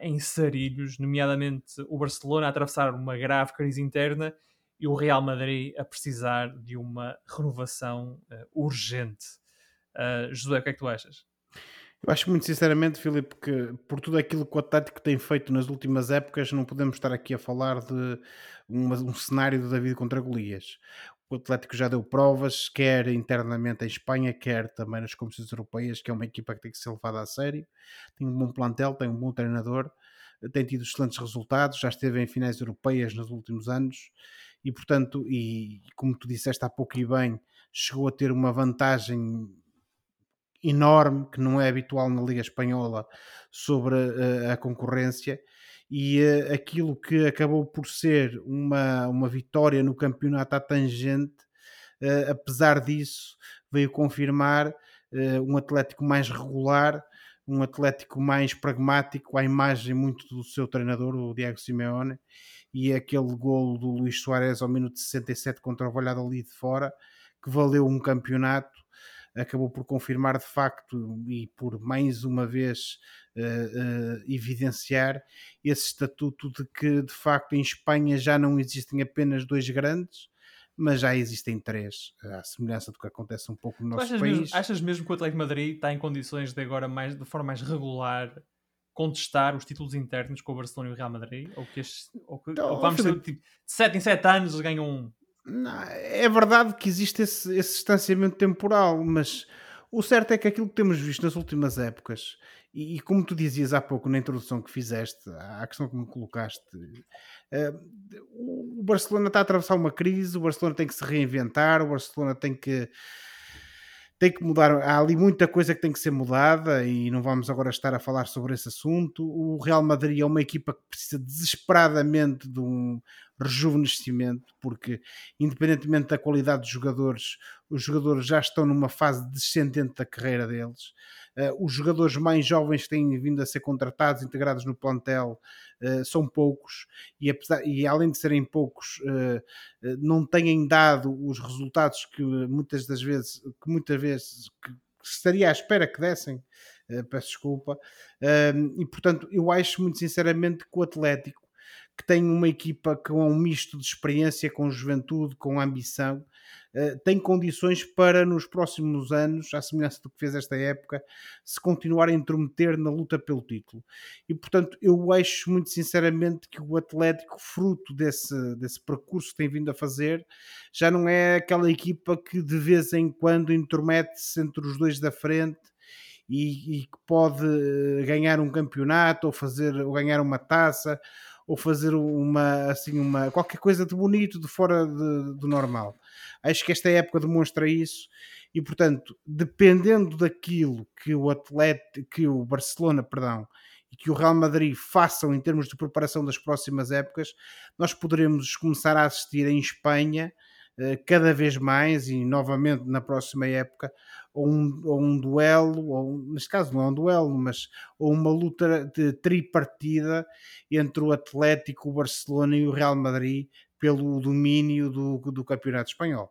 em sarilhos, nomeadamente o Barcelona a atravessar uma grave crise interna e o Real Madrid a precisar de uma renovação urgente. José, o que é que tu achas? Eu acho muito sinceramente, Filipe, que por tudo aquilo que o Atlético tem feito nas últimas épocas, não podemos estar aqui a falar de uma, um cenário de David contra Golias. O Atlético já deu provas, quer internamente em Espanha, quer também nas competições europeias, que é uma equipa que tem que ser levada a sério. Tem um bom plantel, tem um bom treinador, tem tido excelentes resultados, já esteve em finais europeias nos últimos anos e portanto, e como tu disseste há pouco e bem, chegou a ter uma vantagem enorme que não é habitual na Liga Espanhola sobre a, a concorrência. E uh, aquilo que acabou por ser uma, uma vitória no campeonato à tangente, uh, apesar disso, veio confirmar um Atlético mais regular, um Atlético mais pragmático, à imagem muito do seu treinador, o Diego Simeone, e aquele golo do Luís Soares ao minuto 67 contra o Valladolid de fora, que valeu um campeonato, acabou por confirmar de facto e por mais uma vez uh, uh, evidenciar esse estatuto de que de facto em Espanha já não existem apenas dois grandes, mas já existem três, à semelhança do que acontece um pouco no nosso achas país. Mesmo, achas mesmo que o Atlético Madrid está em condições de agora mais, de forma mais regular contestar os títulos internos com o Barcelona e o Real Madrid? Ou que, este, ou que então, ou vamos ter, tipo, de 7 em 7 anos ganham um? É verdade que existe esse, esse distanciamento temporal, mas o certo é que aquilo que temos visto nas últimas épocas, e, e, como tu dizias há pouco na introdução que fizeste, à questão que me colocaste, uh, o Barcelona está a atravessar uma crise, o Barcelona tem que se reinventar, o Barcelona tem que tem que mudar, há ali muita coisa que tem que ser mudada e não vamos agora estar a falar sobre esse assunto. O Real Madrid é uma equipa que precisa desesperadamente de um rejuvenescimento, porque independentemente da qualidade dos jogadores, os jogadores já estão numa fase descendente da carreira deles. Uh, os jogadores mais jovens que têm vindo a ser contratados, integrados no plantel, uh, são poucos e, apesar, e além de serem poucos, uh, não têm dado os resultados que muitas das vezes, que muitas vezes que estaria à espera que dessem. peço desculpa. e portanto, eu acho muito sinceramente que o Atlético que tem uma equipa com um misto de experiência, com juventude, com ambição, uh, tem condições para nos próximos anos, à semelhança do que fez esta época, se continuar a intrometer na luta pelo título. E portanto, eu acho muito sinceramente que o Atlético, fruto desse, desse percurso que tem vindo a fazer, já não é aquela equipa que de vez em quando intromete-se entre os dois da frente e, que pode eh, ganhar um campeonato ou fazer ou ganhar uma taça ou fazer uma assim uma qualquer coisa de bonito de fora de, do normal. Acho que esta época demonstra isso e portanto, dependendo daquilo que o Atlético, que o Barcelona, perdão, e que o Real Madrid façam em termos de preparação das próximas épocas, nós poderemos começar a assistir em Espanha cada vez mais e novamente na próxima época ou um, ou um duelo, ou neste caso não é um duelo, mas ou uma luta de tripartida entre o Atlético, o Barcelona e o Real Madrid pelo domínio do, do campeonato espanhol.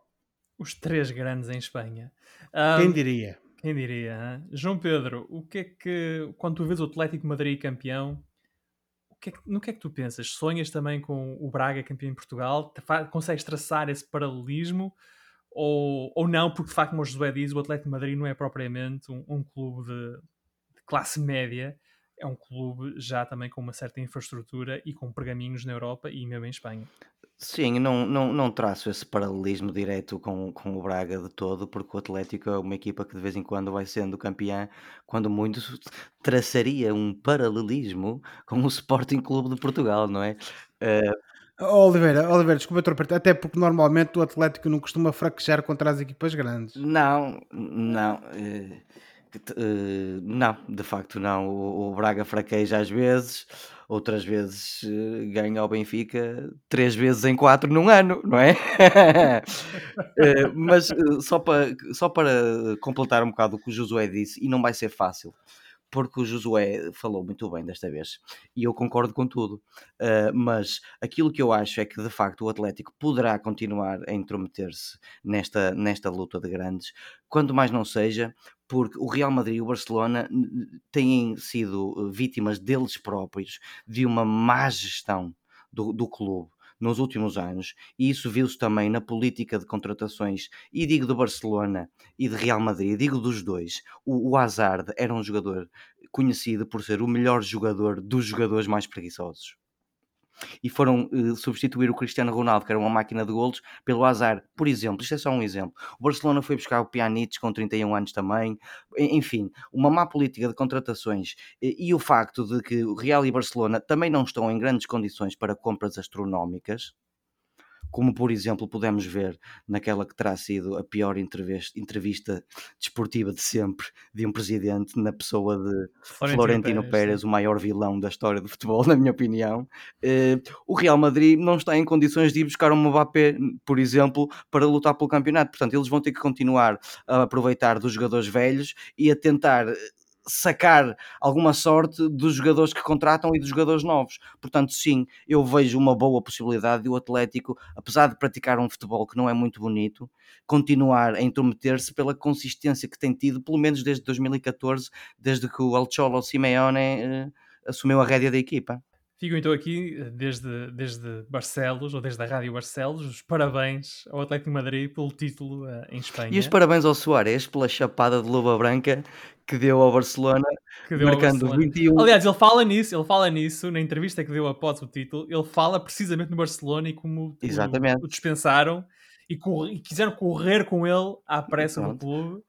Os três grandes em Espanha. Um, quem diria? Quem diria? Hein? João Pedro, o que é que, quando tu vês o Atlético Madrid campeão, é que, no que é que tu pensas? Sonhas também com o Braga campeão em Portugal? Consegues traçar esse paralelismo? ou, ou não, porque de facto, como o José diz, o Atlético de Madrid não é propriamente um, um clube de, de, classe média, é um clube já também com uma certa infraestrutura e com pergaminhos na Europa e mesmo em Espanha. Sim, não, não, não traço esse paralelismo direto com, com o Braga de todo, porque o Atlético é uma equipa que de vez em quando vai sendo campeã, quando muito traçaria um paralelismo com o Sporting Clube de Portugal, não é? Uh... Oliveira, Oliveira, desculpa interpretar, até porque normalmente o Atlético não costuma fraquejar contra as equipas grandes. Não, não. Uh, uh, não, de facto não. O, Braga fraqueja às vezes outras vezes uh, ganha ao Benfica três vezes em quatro num ano, não é? uh, [laughs] mas só, para, só para completar um bocado o que o Josué disse, e não vai ser fácil, porque o Josué falou muito bem desta vez e eu concordo com tudo. Mas aquilo que eu acho é que de facto o Atlético poderá continuar a intrometer-se nesta, nesta luta de grandes, quando mais não seja, porque o Real Madrid e o Barcelona têm sido eh, vítimas deles próprios de uma má gestão do, do clube nos últimos anos, e isso viu-se também na política de contratações, e digo do Barcelona e de Real Madrid, digo dos dois. O, o Hazard era um jogador conhecido por ser o melhor jogador dos jogadores mais preguiçosos e foram uh, substituir o Cristiano Ronaldo, que era uma máquina de golos, pelo azar. Por exemplo, isto é só um exemplo. O Barcelona foi buscar o Pjanic com 31 anos também. Enfim, uma má política de contratações e, e o facto de que o Real e Barcelona também não estão em grandes condições para compras astronómicas, como por exemplo podemos ver naquela que terá sido a pior entrevista desportiva de sempre de um presidente, na pessoa de Florentino, Florentino Pérez, Pérez o maior vilão da história do futebol, [laughs] na minha opinião. Uh, o Real Madrid não está em condições de ir buscar um Mbappé, por exemplo, para lutar pelo campeonato. Portanto, eles vão ter que continuar a aproveitar dos jogadores velhos e a tentar sacar alguma sorte dos jogadores que contratam e dos jogadores novos. Portanto, sim, eu vejo uma boa possibilidade de o Atlético, apesar de praticar um futebol que não é muito bonito, continuar a intrometer-se pela consistência que tem tido, pelo menos desde 2014, desde que o El Cholo Simeone eh, assumiu a rédea da equipa. Fico então aqui, desde, desde Barcelos, ou desde a Rádio Barcelos, os parabéns ao Atlético de Madrid pelo título uh, em Espanha. E os parabéns ao Soares pela chapada de luva branca que deu ao Barcelona, deu marcando ao Barcelona. 21. Aliás, ele fala nisso, ele fala nisso na entrevista que deu após o título, ele fala precisamente no Barcelona e como. O, o dispensaram e, e, quiseram correr com ele à pressa no clube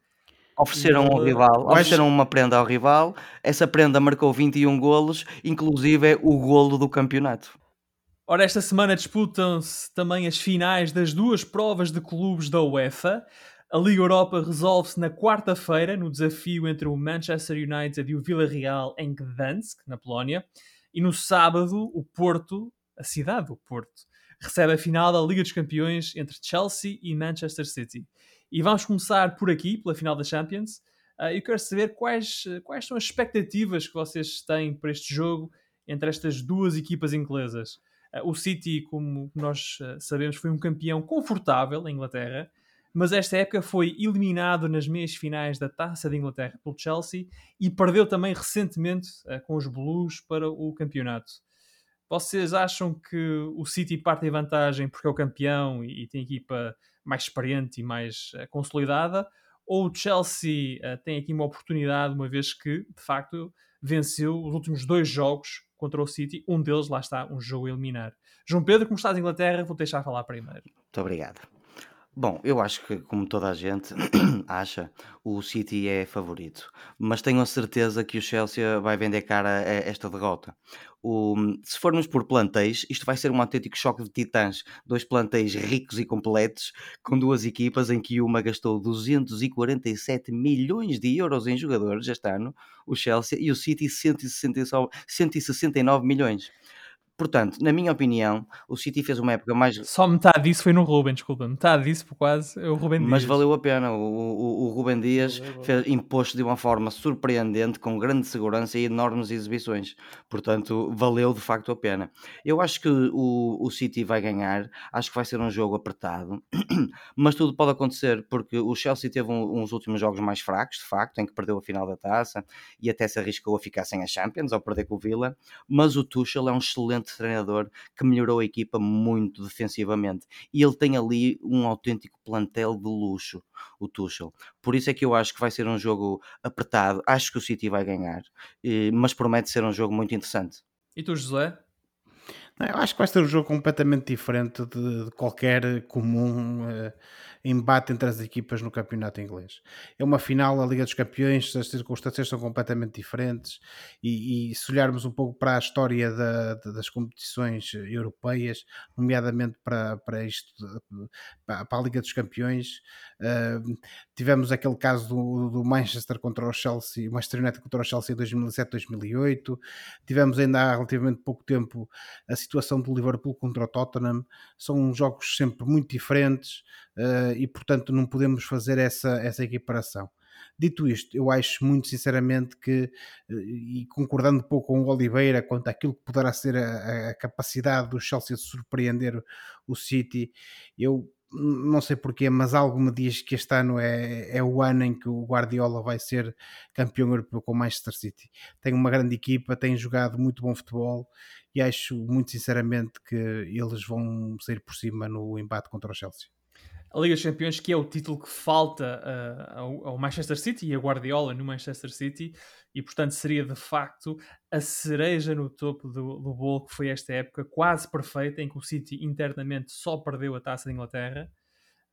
Ofereceram ao rival, ofereceram uma prenda ao rival. Essa prenda marcou 21 golos, inclusive é o golo do campeonato. Ora, esta semana disputam-se também as finais das duas provas de clubes da UEFA. A Liga Europa resolve-se na quarta-feira no desafio entre o Manchester United e o Villarreal em Gdansk, na Polónia. E no sábado, o Porto, a cidade do Porto, recebe a final da Liga dos Campeões entre Chelsea e Manchester City. E vamos começar por aqui, pela final da Champions. Uh, eu quero saber quais, quais são as expectativas que vocês têm para este jogo entre estas duas equipas inglesas. Uh, o City, como nós uh, sabemos, foi um campeão confortável em Inglaterra, mas esta época foi eliminado nas meias finais da Taça de Inglaterra pelo Chelsea e perdeu também recentemente com os Blues para o campeonato. Vocês acham que o City parte em vantagem porque é o campeão e, e tem equipa mais experiente e mais uh, consolidada, ou o Chelsea uh, tem aqui uma oportunidade, uma vez que, de facto, venceu os últimos dois jogos contra o City, um deles, lá está, um jogo a eliminar. João Pedro, como estás em Inglaterra, vou deixar falar primeiro. Muito obrigado. Bom, eu acho que, como toda a gente [coughs] acha, o City é favorito, mas tenho a certeza que o Chelsea vai vender cara esta derrota. O, se formos por plantéis, isto vai ser um autêntico choque de titãs. Dois plantéis ricos e completos, com duas equipas em que uma gastou 247 milhões de euros em jogadores este ano, o Chelsea, e o City 169 milhões. Portanto, na minha opinião, o City fez uma época mais. Só metade disso foi no Ruben, desculpa. Metade disso por quase é o Ruben Dias. Mas valeu a pena. O, o, o Ruben Dias fez, imposto de uma forma surpreendente, com grande segurança e enormes exibições. Portanto, valeu de facto a pena. Eu acho que o, o City vai ganhar. Acho que vai ser um jogo apertado. [clears throat] Mas tudo pode acontecer, porque o Chelsea teve um, uns últimos jogos mais fracos, de facto, em que perdeu a final da taça e até se arriscou a ficar sem a Champions ao perder com o Villa. Mas o Tuchel é um excelente treinador que melhorou a equipa muito defensivamente. E ele tem ali um autêntico plantel de luxo, o Tuchel. Por isso é que eu acho que vai ser um jogo apertado. Acho que o City vai ganhar, mas promete ser um jogo muito interessante. E tu, José? Eu acho que vai ser um jogo completamente diferente de, de qualquer comum. Uh, embate entre as equipas no campeonato inglês. É uma final da Liga dos Campeões, as circunstâncias são completamente diferentes e, e se olharmos um pouco para a história da, das competições europeias, nomeadamente para, para isto, para, a Liga dos Campeões, uh, tivemos aquele caso do, do, Manchester contra o Chelsea, Manchester United contra o Chelsea em 2007-2008, tivemos ainda há relativamente pouco tempo a situação do Liverpool contra o Tottenham, são jogos sempre muito diferentes, uh, e portanto não podemos fazer essa, essa equiparação. Dito isto, eu acho muito sinceramente que, eh, e concordando um pouco com o Oliveira quanto àquilo que poderá ser a, a capacidade do Chelsea de surpreender o City, eu não sei porquê, mas algo me diz que este ano é, é o ano em que o Guardiola vai ser campeão europeu com o Manchester City. Tem uma grande equipa, tem jogado muito bom futebol e acho muito sinceramente que eles vão sair por cima no embate contra o Chelsea a Liga dos Campeões, que é o título que falta uh, ao, ao, Manchester City e a Guardiola no Manchester City, e portanto seria de facto a cereja no topo do, do bolo que foi esta época quase perfeita, em que o City internamente só perdeu a taça de Inglaterra.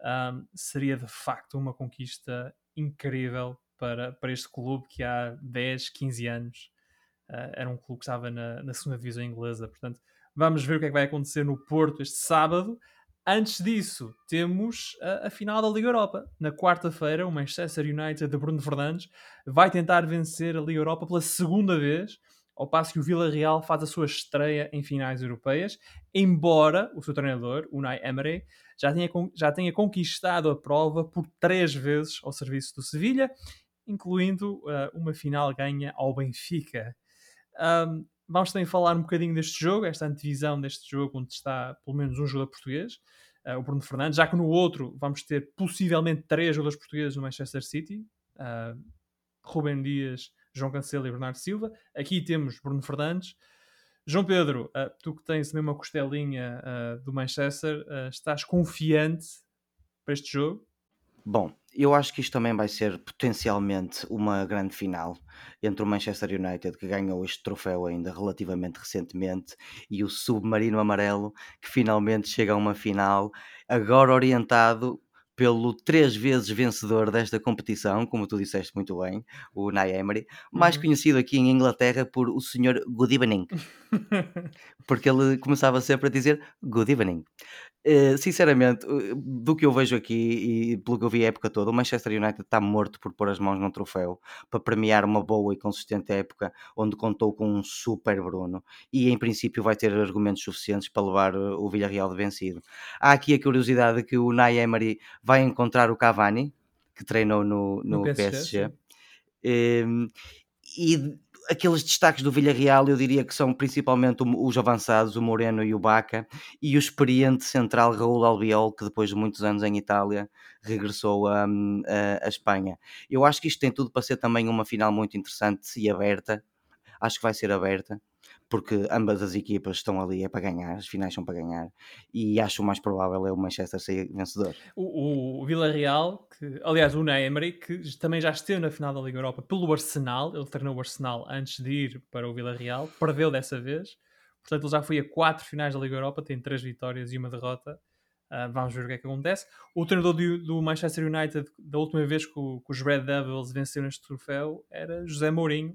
Um, seria de facto uma conquista incrível para, para este clube que há 10, 15 anos uh, era um clube que estava na, na segunda divisão inglesa. Portanto, vamos ver o que é que vai acontecer no Porto este sábado. Antes disso, temos a, a, final da Liga Europa. Na quarta-feira, o Manchester United de Bruno Fernandes vai tentar vencer a Liga Europa pela segunda vez, ao passo que o Villarreal faz a sua estreia em finais europeias, embora o seu treinador, Unai Emery, já tenha, já tenha conquistado a prova por três vezes ao serviço do Sevilha, incluindo uh, uma final ganha ao Benfica. Um, vamos também falar um bocadinho deste jogo, esta antevisão deste jogo, onde está pelo menos um jogador português, uh, o Bruno Fernandes, já que no outro vamos ter possivelmente três jogadores portugueses no Manchester City, uh, Rubem Dias, João Cancelo e Bernardo Silva. Aqui temos Bruno Fernandes. João Pedro, uh, tu que tens também uma costelinha do Manchester, estás confiante para este jogo? Bom, eu acho que isto também vai ser potencialmente uma grande final entre o Manchester United, que ganhou este troféu ainda relativamente recentemente, e o Submarino Amarelo, que finalmente chega a uma final, agora orientado pelo três vezes vencedor desta competição, como tu disseste muito bem, o Nay Emery, mais uhum. conhecido aqui em Inglaterra por o senhor Good Evening, [laughs] porque ele começava sempre a dizer Good Evening. Uh, sinceramente, uh, do que eu vejo aqui e pelo que eu vi a época toda, o Manchester United está morto por pôr as mãos num troféu para premiar uma boa e consistente época onde contou com um super Bruno e em princípio vai ter argumentos suficientes para levar uh, o Villarreal de vencido. Há aqui a curiosidade que o Nay Emery vai encontrar o Cavani, que treinou no, no, no PSG, PSG. Ehm, e aqueles destaques do Villarreal eu diria que são principalmente os avançados, o Moreno e o Baca, e o experiente central Raul Albiol, que depois de muitos anos em Itália regressou a, a Espanha. Eu acho que isto tem tudo para ser também uma final muito interessante e aberta, acho que vai ser aberta porque ambas as equipas estão ali é para ganhar, as finais são para ganhar, e acho o mais provável é o Manchester ser vencedor. O, o Villarreal, que, aliás, o Emery, que também já esteve na final da Liga Europa pelo Arsenal, ele treinou o Arsenal antes de ir para o Villarreal, perdeu dessa vez, portanto ele já foi a quatro finais da Liga Europa, tem três vitórias e uma derrota. Uh, vamos ver o que é que acontece. O treinador do, do Manchester United, da última vez que, o, que os Red Devils venceram este troféu, era José Mourinho,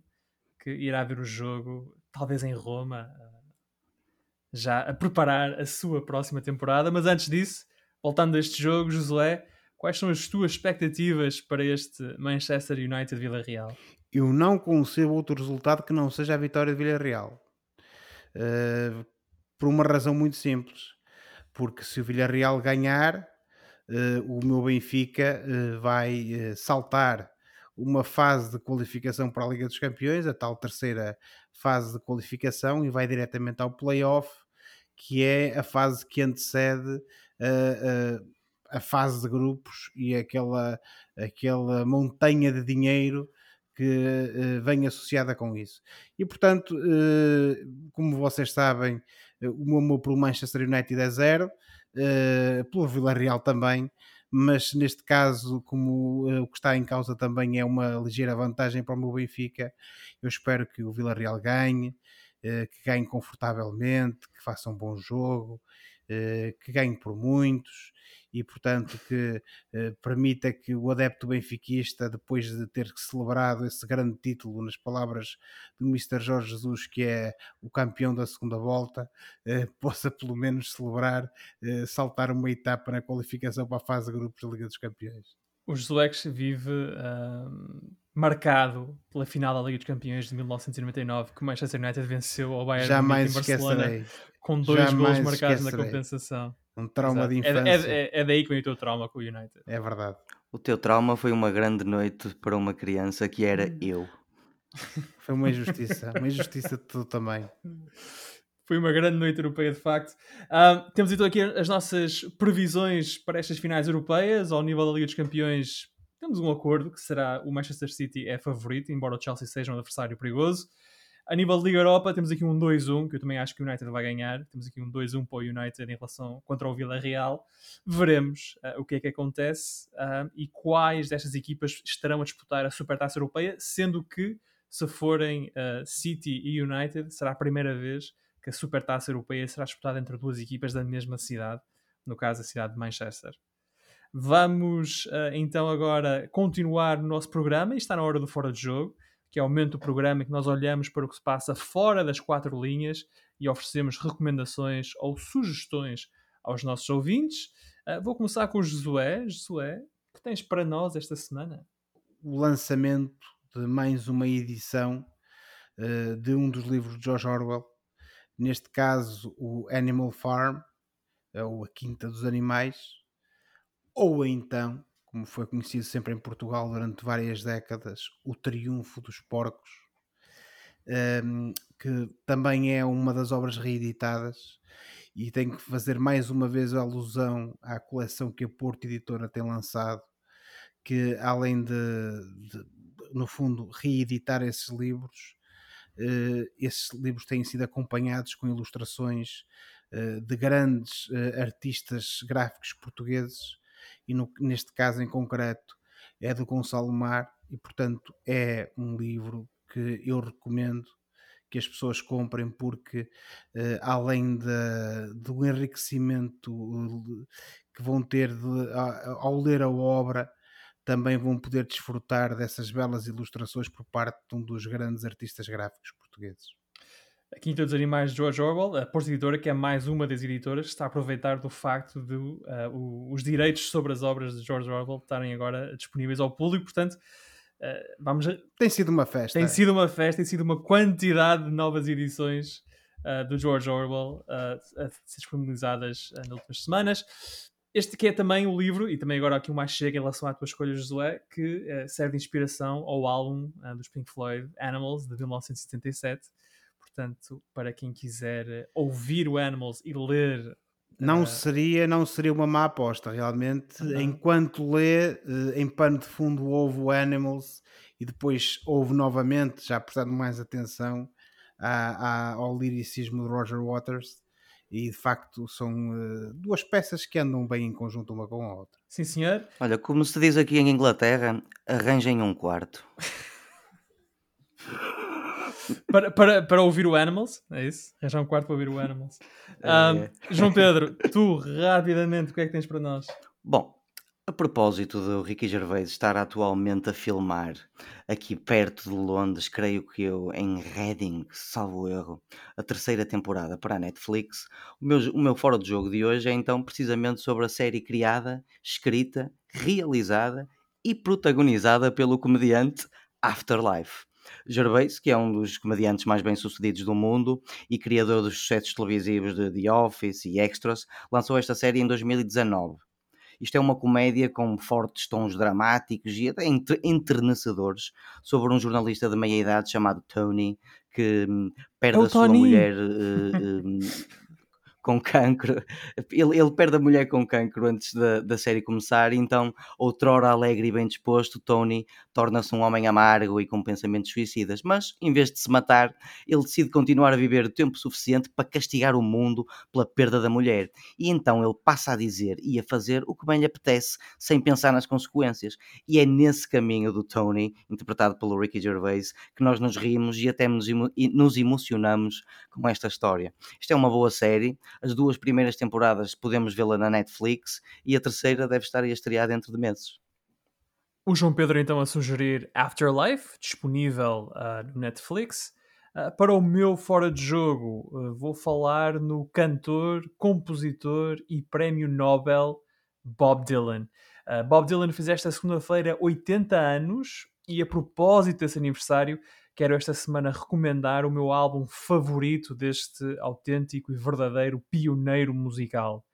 que irá ver o jogo talvez em Roma, já a preparar a sua próxima temporada. Mas antes disso, voltando a este jogo, Josué, quais são as tuas expectativas para este Manchester United Vila-Real? Eu não concebo outro resultado que não seja a vitória de Villarreal. Uh, por uma razão muito simples. Porque se o Villarreal ganhar, uh, o meu Benfica uh, vai saltar uma fase de qualificação para a Liga dos Campeões, a tal terceira fase de qualificação, e vai diretamente ao playoff, que é a fase que antecede a, a, a fase de grupos e aquela, aquela montanha de dinheiro que uh, vem associada com isso. E portanto, como vocês sabem, o meu amor pelo Manchester United é zero, pelo Villarreal também, mas neste caso, como uh, o que está em causa também é uma ligeira vantagem para o meu Benfica, eu espero que o Villarreal ganhe, uh, que ganhe confortavelmente, que faça um bom jogo, que ganhe por muitos e, portanto, que eh, permita que o adepto benfiquista, depois de ter celebrado esse grande título, nas palavras do Mr. Jorge Jesus, que é o campeão da segunda volta, eh, [laughs] possa pelo menos celebrar, eh, saltar uma etapa na qualificação para a fase de grupos da Liga dos Campeões. O Josuex vive uh, marcado pela final da Liga dos Campeões de 1999, que o Manchester United venceu ao Bayern Jamais em Barcelona esquecerei. com dois Jamais gols marcados esquecerei. na compensação. Um trauma Exato. de É- infância. É, é, é daí que vem o teu trauma com o United. É verdade. O teu trauma foi uma grande noite para uma criança que era Hum. eu. Foi uma injustiça. uma injustiça de tudo também. Foi uma grande noite europeia, de facto. Ah, temos então aqui as nossas previsões para estas finais europeias. Ao nível da Liga dos Campeões, temos um acordo que será o Manchester City é favorito, embora o Chelsea seja um adversário perigoso. A nível de Liga Europa, temos aqui um 2-1, que eu também acho que o United vai ganhar. Temos aqui um 2-1 para o United em relação contra o Villarreal. Veremos ah, o que é que acontece ah, e quais destas equipas estarão a disputar a Supertaça Europeia, sendo que, se forem ah, City e United, será a primeira vez que a Supertaça Europeia será disputada entre duas equipas da mesma cidade, no caso a cidade de Manchester. Vamos ah, então agora continuar no nosso programa e está na hora do Fora de Jogo, que é o momento do programa em que nós olhamos para o que se passa fora das quatro linhas e oferecemos recomendações ou sugestões aos nossos ouvintes. Ah, vou começar com o Josué. Josué, o que tens para nós esta semana? o lançamento de mais uma edição eh, de um dos livros de George Orwell, neste caso o Animal Farm, ou a Quinta dos Animais, ou então, como foi conhecido sempre em Portugal durante várias décadas, o Triunfo dos Porcos, ehm, que também é uma das obras reeditadas e tem que fazer mais uma vez alusão à coleção que a Porto Editora tem lançado que além de, de, no fundo reeditar esses livros eh, esses livros têm sido acompanhados com ilustrações eh, de grandes eh, artistas gráficos portugueses e no- neste caso em concreto é do Gonçalo Mar e portanto é um livro que eu recomendo que as pessoas comprem porque eh, além da- do enriquecimento eh, que vão ter de- ao ler a obra também vão poder desfrutar dessas belas ilustrações por parte de um dos grandes artistas gráficos portugueses. A Quinta dos Animais de George Orwell, a Porta Editora, que é mais uma das editoras, está a aproveitar do facto de uh, o- os direitos sobre as obras de George Orwell estarem agora disponíveis ao público. Portanto, uh, vamos a- Tem sido uma festa. tem sido uma festa, tem sido uma quantidade de novas edições uh, do George Orwell uh, a ser disponibilizadas uh, nas últimas semanas. Este que é também o livro, e também agora aqui o mais chega em relação à tua escolha, Josué, que uh, serve de inspiração ao álbum dos Pink Floyd, Animals, de 1977. Portanto, para quem quiser uh, ouvir o Animals e ler Não uh, seria, não seria uma má aposta, realmente. Não. Enquanto lê, eh, em pano de fundo ouve o Animals e depois ouve novamente, já prestando mais atenção à- à- ao liricismo de Roger Waters. E de facto são eh, duas peças que andam bem em conjunto uma com a outra. Sim, senhor. Olha, como se diz aqui em Inglaterra, arranjem um quarto. [laughs] Para, para, para ouvir o Animals, é isso? Arranjar um quarto para ouvir o Animals. [laughs] É. Um, João Pedro, tu, rapidamente, o que é que tens para nós? Bom, a propósito do Ricky Gervais estar atualmente a filmar aqui perto de Londres, creio que eu, em Reading, salvo erro, a terceira temporada para a Netflix, o meu, o meu fora de jogo de hoje é então precisamente sobre a série criada, escrita, realizada e protagonizada pelo comediante Afterlife. Gervais, que é um dos comediantes mais bem-sucedidos do mundo e criador dos sucessos televisivos de The Office e Extras, lançou esta série em 2019. Isto é uma comédia com fortes tons dramáticos e até enternecedores sobre um jornalista de meia idade chamado Tony que hum, perde É o a sua Tony! mulher eh, hum, [laughs] com cancro. Ele, ele, perde a mulher com cancro antes da, da série começar, então, outrora alegre e bem disposto, Tony torna-se um homem amargo e com pensamentos suicidas. Mas, em vez de se matar, ele decide continuar a viver o tempo suficiente para castigar o mundo pela perda da mulher. E então ele passa a dizer e a fazer o que bem lhe apetece, sem pensar nas consequências. E é nesse caminho do Tony, interpretado pelo Ricky Gervais, que nós nos rimos e até nos, nos emocionamos com esta história. Isto é uma boa série. As duas primeiras temporadas podemos vê-la na Netflix e a terceira deve estar a estrear dentro de meses. O João Pedro então a sugerir Afterlife, disponível uh, no Netflix. Uh, para o meu fora de jogo, uh, vou falar no cantor, compositor e prémio Nobel Bob Dylan. Bob Dylan fez esta segunda-feira 80 anos e a propósito desse aniversário quero esta semana recomendar o meu álbum favorito deste autêntico e verdadeiro pioneiro musical.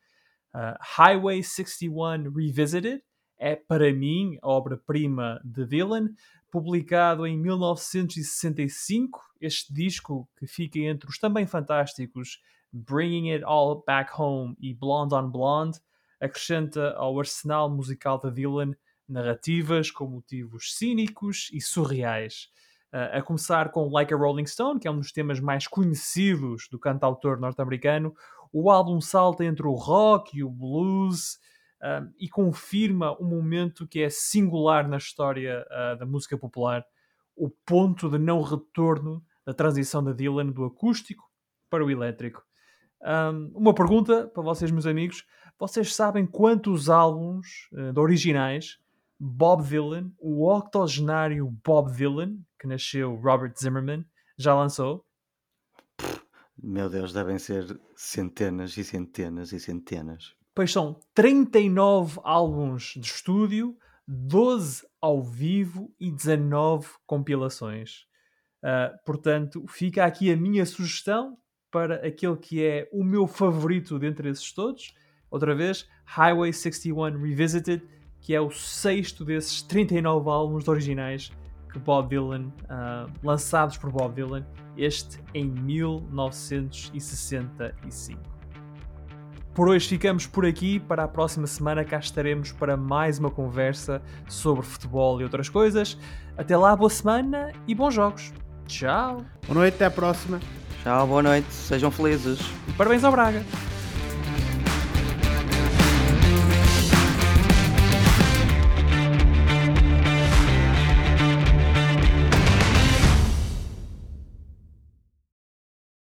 Uh, Highway 61 Revisited é, para mim, a obra-prima de Dylan, publicado em 1965. Este disco, que fica entre os também fantásticos Bringing It All Back Home e Blonde on Blonde, acrescenta ao arsenal musical de Dylan narrativas com motivos cínicos e surreais. Uh, a começar com Like a Rolling Stone, que é um dos temas mais conhecidos do cantautor norte-americano, o álbum salta entre o rock e o blues uh, e confirma um momento que é singular na história uh, da música popular, o ponto de não retorno da transição da Dylan do acústico para o elétrico. Um, uma pergunta para vocês, meus amigos: vocês sabem quantos álbuns de originais Bob Dylan, o octogenário Bob Dylan, que nasceu Robert Zimmerman, já lançou? Meu Deus, devem ser centenas e centenas e centenas. Pois são 39 álbuns de estúdio, 12 ao vivo e 19 compilações. Uh, portanto, fica aqui a minha sugestão para aquele que é o meu favorito dentre esses todos. Outra vez, Highway 61 Revisited que é o sexto desses 39 álbuns originais que Bob Dylan, uh, lançados por Bob Dylan, este em 1965. Por hoje ficamos por aqui. Para a próxima semana cá estaremos para mais uma conversa sobre futebol e outras coisas. Até lá, boa semana e bons jogos. Tchau. Boa noite, até a próxima. Tchau, boa noite. Sejam felizes. E parabéns ao Braga.